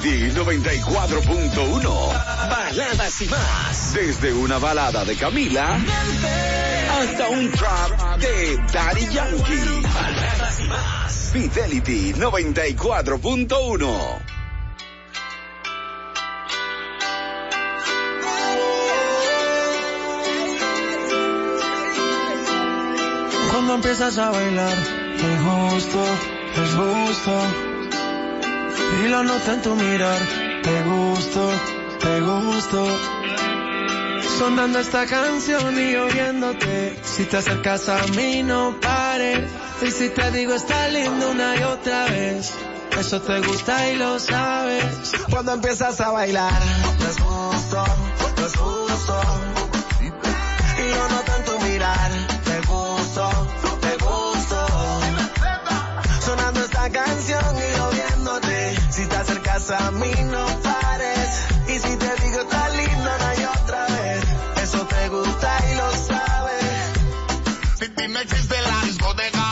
City 94.1. Baladas y más. Desde una balada de Camila hasta un trap de Daddy Yankee. Baladas y más. Fidelity 94.1. Cuando empiezas a bailar, es gusto, es gusto y lo noto en tu mirar, te gusto, te gusto. Sonando esta canción y oyéndote. Si te acercas a mí, no pares. Y si te digo está lindo una y otra vez. Eso te gusta y lo sabes. Cuando empiezas a bailar, es justo, es a mí, no pares. Y si te digo está lindo una y otra vez. Eso te gusta y lo sabes. Si ti no existe la discoteca,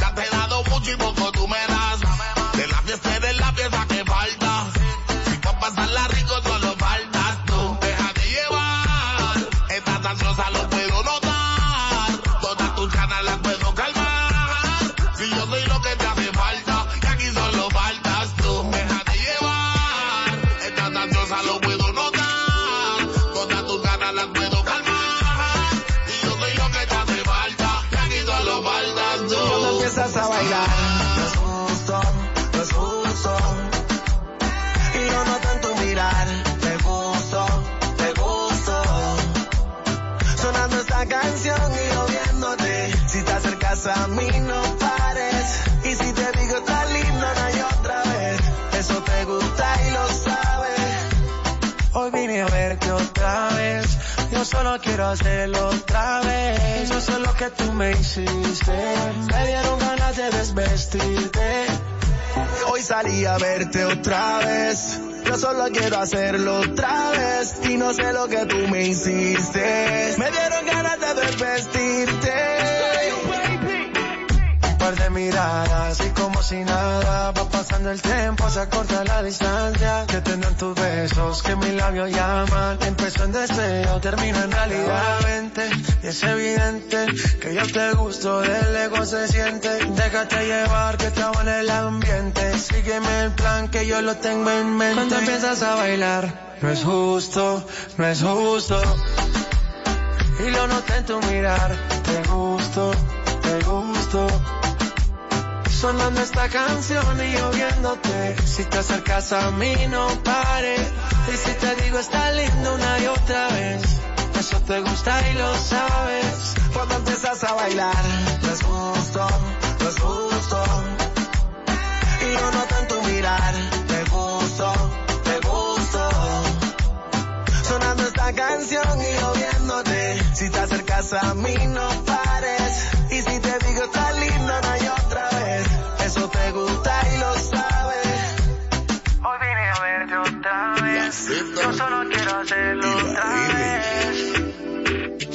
ya te he dado mucho y poco tú me das. De la fiesta de la pieza que falta. Si pa' pasarla rico solo faltas tú. Déjate llevar. Estás ansiosa lo quiero hacerlo otra vez. Yo sé lo que tú me hiciste. Me dieron ganas de desvestirte. Hoy salí a verte otra vez. Yo solo quiero hacerlo otra vez. Y no sé lo que tú me hiciste. Me dieron ganas de desvestirte. Par de miradas y como si nada va pasando el tiempo, se acorta la distancia. Que tendrán tus besos, que mis labios llaman. Empezó en deseo, termina en realidad. Vente, y es evidente que yo te gusto, del ego se siente. Déjate llevar, que estaba en el ambiente. Sígueme el plan, que yo lo tengo en mente. Cuando empiezas a bailar, no es justo, no es justo. Y lo noté en tu mirar, te gusto, te gusto. Sonando esta canción y yo viéndote. Si te acercas a mí, no pares. Y si te digo está lindo una y otra vez. Eso te gusta y lo sabes. Cuando empiezas a bailar, no es justo, no es justo. Y lo noto en tu mirar, te gusto, te gusto. Sonando esta canción y yo viéndote. Si te acercas a mí, no pares. Y si te digo está lindo, no hay otra hacerlo otra vez.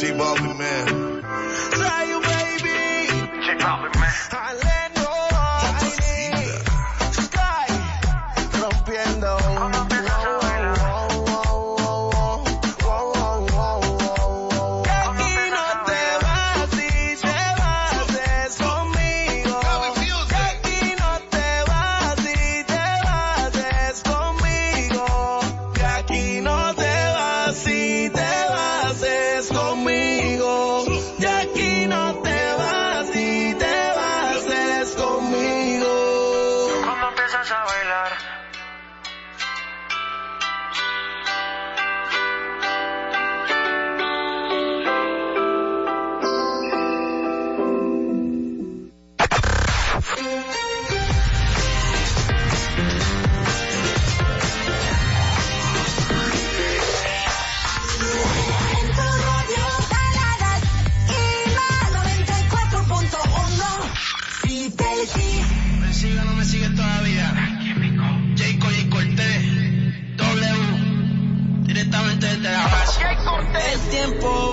Tiempo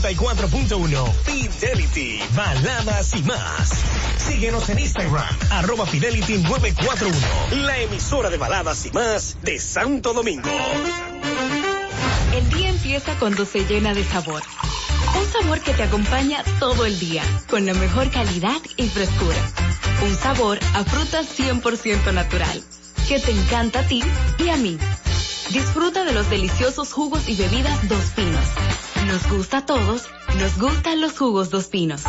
94.1. Fidelity, baladas y más. Síguenos en Instagram, arroba Fidelity 941. La emisora de baladas y más de Santo Domingo. El día empieza cuando se llena de sabor. Un sabor que te acompaña todo el día, con la mejor calidad y frescura. Un sabor a fruta 100% natural, que te encanta a ti y a mí. Disfruta de los deliciosos jugos y bebidas Dos Pinos nos gusta a todos, nos gustan los jugos Dos Pinos.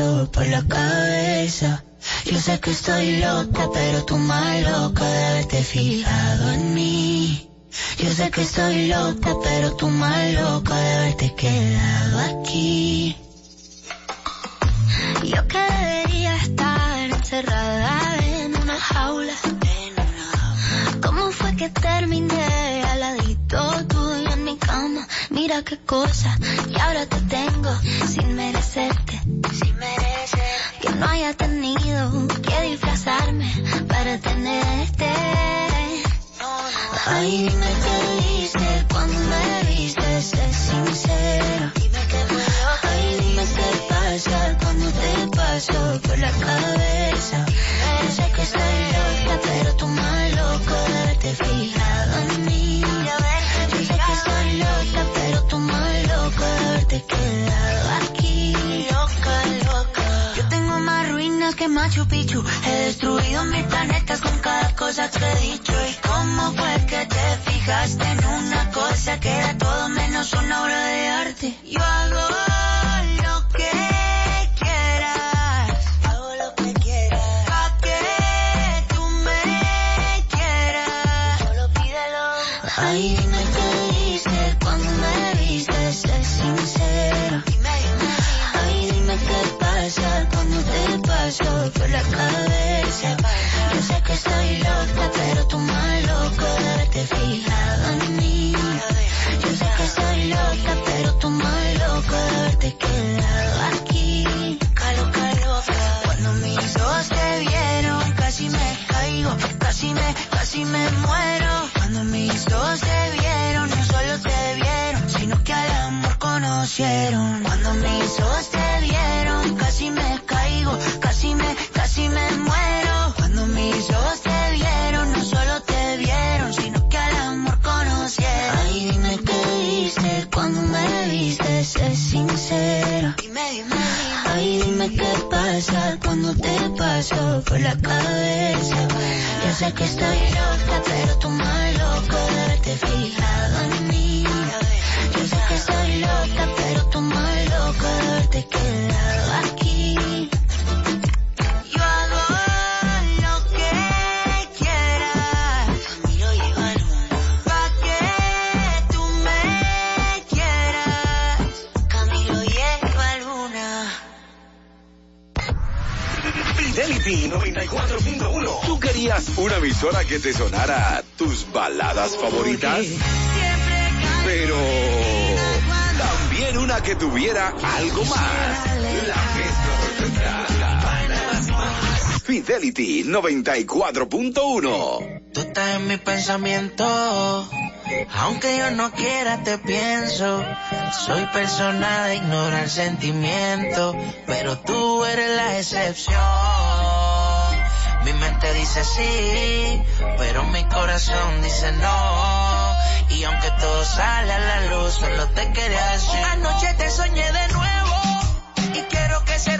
Por la cabeza. Yo sé que estoy loca, pero tú más loca de haberte fijado en mí. Yo sé que estoy loca, pero tú más loca de haberte quedado aquí. Yo que debería estar encerrada en una jaula. ¿Cómo fue que terminé al ladito Mira qué cosa, y ahora te tengo sin merecerte. Sin merecer. Que no haya tenido que disfrazarme para tenerte. Ay, dime qué viste cuando me viste, sé sincera. Ay, dime qué pasa cuando te paso por la cabeza. Yo sé que estoy loca, He destruido mil planetas con cada cosa que he dicho. ¿Y cómo fue que te fijaste en una cosa que era todo menos una obra de arte? Yo hago lo que quieras. Hago lo que quieras. Pa' que tú me quieras. Solo pídelo. Ay, dime qué viste cuando me viste, sé sincera. Ay, dime qué pasa cuando te paso pero tú más loco haberte fijado en mí. Yo sé que soy loca, pero tú más loco haberte quedado aquí. Loca, loca, Cuando mis ojos te vieron, casi me caigo, casi me, casi me muero. Cuando mis ojos te vieron, no solo te vieron, sino que al amor conocieron. Cuando mis ojos te vieron, casi me qué pasa cuando te paso por la cabeza. Yo sé que estoy loca, pero tú más loco de haberte fijado en mí. Yo sé que estoy loca, pero tú más loco de haberte quedado. 94.1. ¿Tú querías una emisora que te sonara tus baladas favoritas? Pero también una que tuviera algo más. La Fidelity 94.1. Tú estás en mi pensamiento. Aunque yo no quiera te pienso, soy persona de ignorar sentimiento, pero tú eres la excepción. Mi mente dice sí, pero mi corazón dice no. Y aunque todo sale a la luz, solo te quería decir. Anoche te soñé de nuevo y quiero que se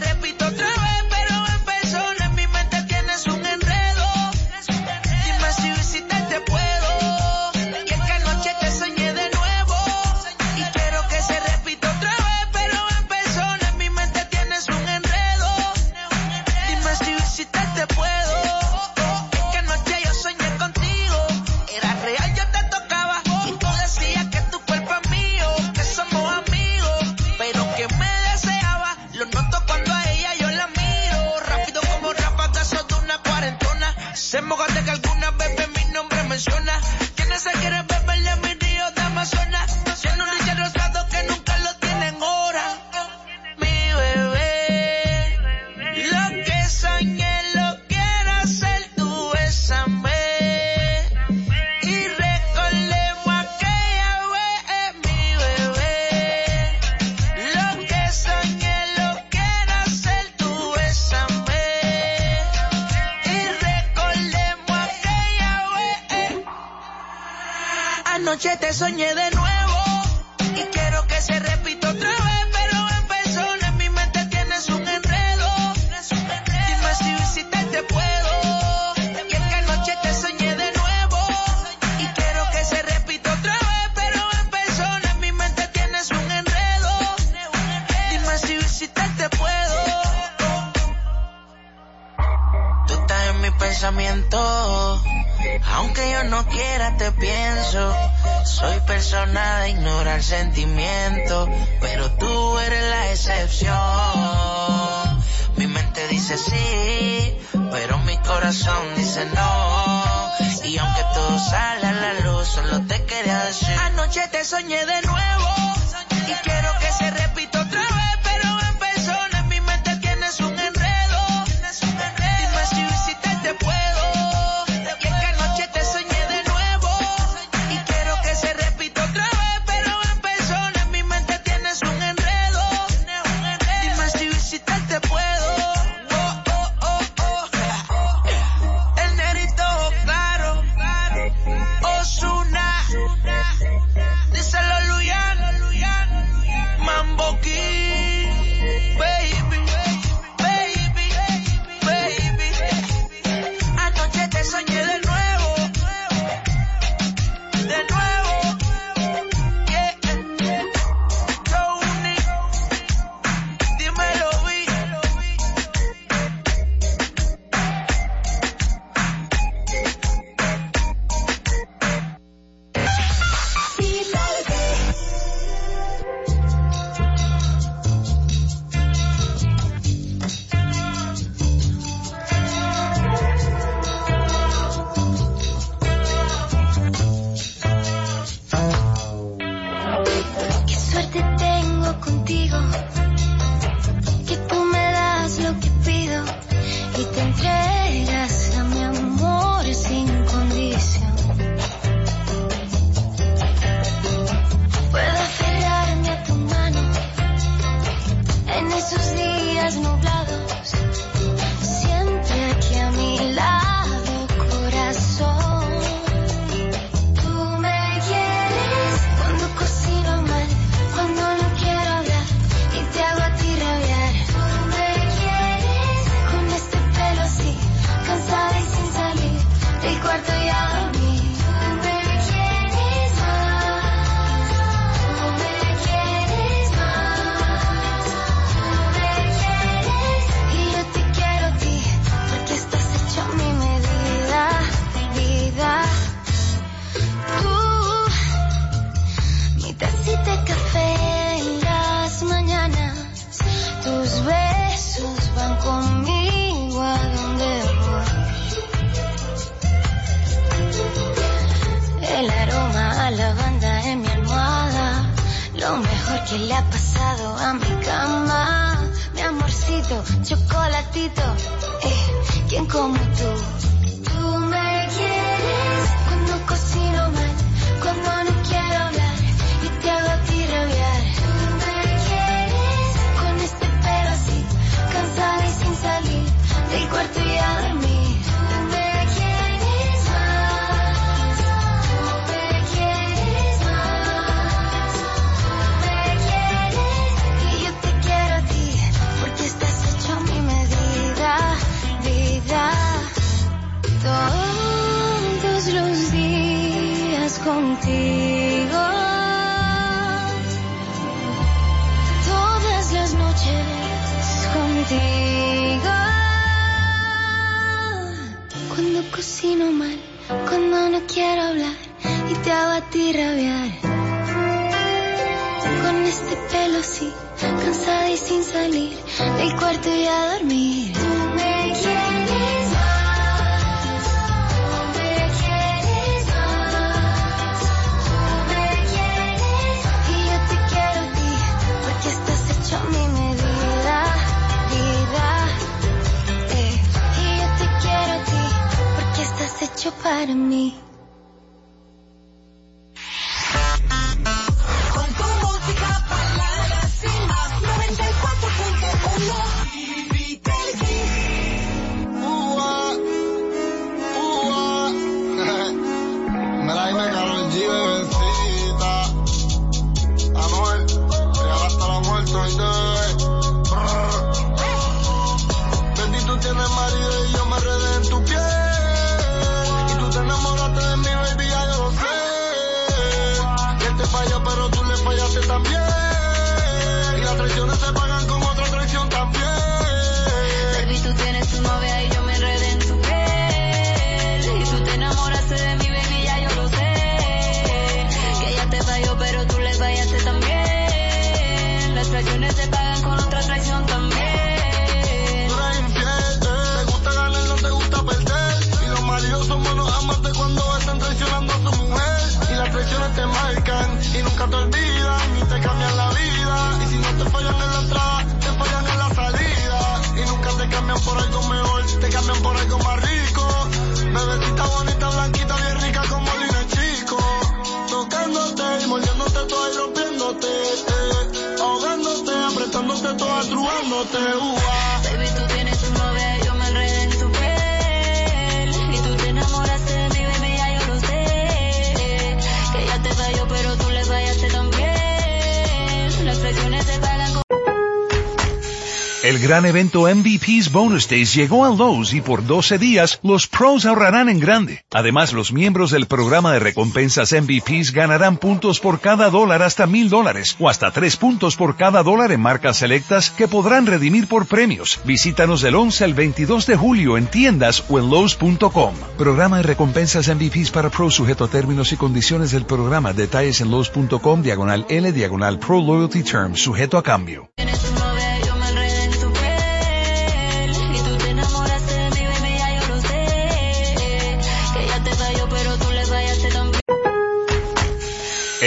gran evento MVP's Bonus Days llegó a Lowe's y por 12 días los pros ahorrarán en grande. Además, los miembros del programa de recompensas MVP's ganarán puntos por cada dólar hasta mil dólares o hasta tres puntos por cada dólar en marcas selectas que podrán redimir por premios. Visítanos del 11 al 22 de julio en tiendas o en Lowe's.com. Programa de recompensas MVP's para pros sujeto a términos y condiciones del programa. Detalles en Lowe's.com diagonal L diagonal Pro Loyalty Terms sujeto a cambio.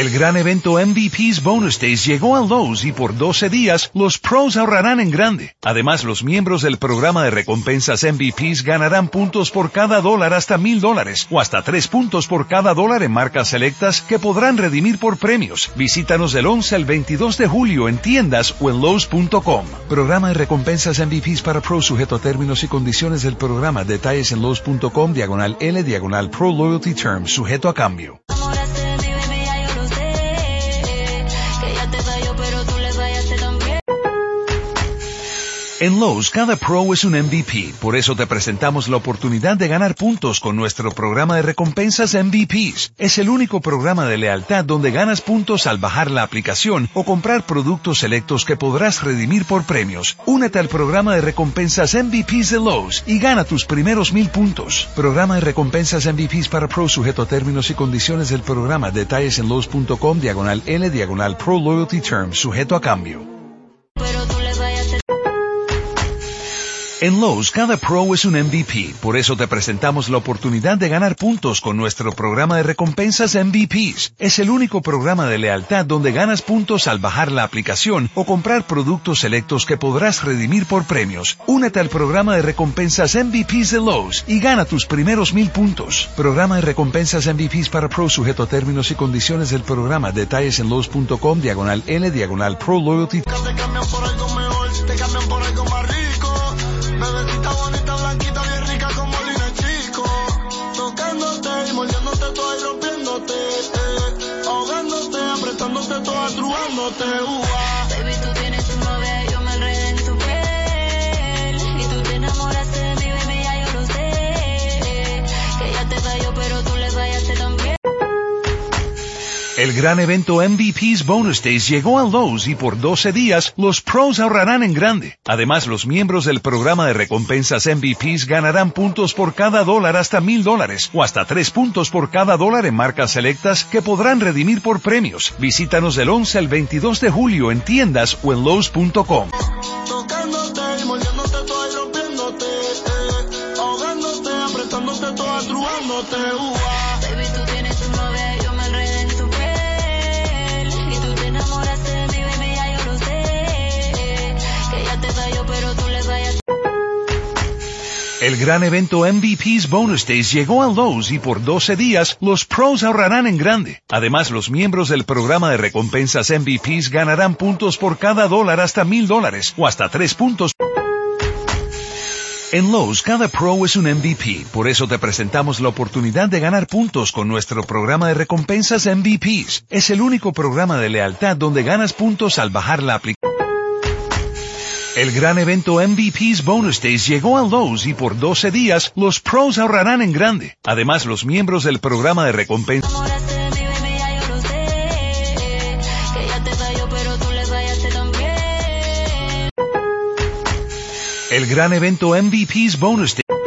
El gran evento MVP's Bonus Days llegó a Lowe's y por 12 días los pros ahorrarán en grande. Además, los miembros del programa de recompensas MVP's ganarán puntos por cada dólar hasta mil dólares o hasta tres puntos por cada dólar en marcas selectas que podrán redimir por premios. Visítanos del 11 al 22 de julio en tiendas o en Lowe's.com. Programa de recompensas MVP's para pros sujeto a términos y condiciones del programa. Detalles en Lowe's.com diagonal L diagonal Pro Loyalty Terms sujeto a cambio. En Lowe's, cada pro es un MVP. Por eso te presentamos la oportunidad de ganar puntos con nuestro programa de recompensas MVPs. Es el único programa de lealtad donde ganas puntos al bajar la aplicación o comprar productos selectos que podrás redimir por premios. Únete al programa de recompensas MVPs de Lowe's y gana tus primeros mil puntos. Programa de recompensas MVPs para pro sujeto a términos y condiciones del programa. Detalles en Lowe's.com diagonal L diagonal Pro Loyalty Terms sujeto a cambio. En Lowe's, cada pro es un MVP. Por eso te presentamos la oportunidad de ganar puntos con nuestro programa de recompensas MVPs. Es el único programa de lealtad donde ganas puntos al bajar la aplicación o comprar productos selectos que podrás redimir por premios. Únete al programa de recompensas MVPs de Lowe's y gana tus primeros mil puntos. Programa de recompensas MVPs para pro sujeto a términos y condiciones del programa. Detalles en Lowe's.com, diagonal N, diagonal Pro Loyalty. ہوتے ہوں El gran evento MVP's Bonus Days llegó a Lowe's y por 12 días los pros ahorrarán en grande. Además, los miembros del programa de recompensas MVPs ganarán puntos por cada dólar hasta mil dólares o hasta tres puntos por cada dólar en marcas selectas que podrán redimir por premios. Visítanos del 11 al 22 de julio en tiendas o en Lowe's.com. El gran evento MVP's Bonus Days llegó a Lowe's y por 12 días los pros ahorrarán en grande. Además, los miembros del programa de recompensas MVPs ganarán puntos por cada dólar hasta mil dólares o hasta tres puntos. En Lowe's, cada pro es un MVP. Por eso te presentamos la oportunidad de ganar puntos con nuestro programa de recompensas MVPs. Es el único programa de lealtad donde ganas puntos al bajar la aplicación. El gran evento MVP's Bonus Days llegó a Lowe's y por 12 días los pros ahorrarán en grande. Además, los miembros del programa de también. El gran evento MVP's Bonus Days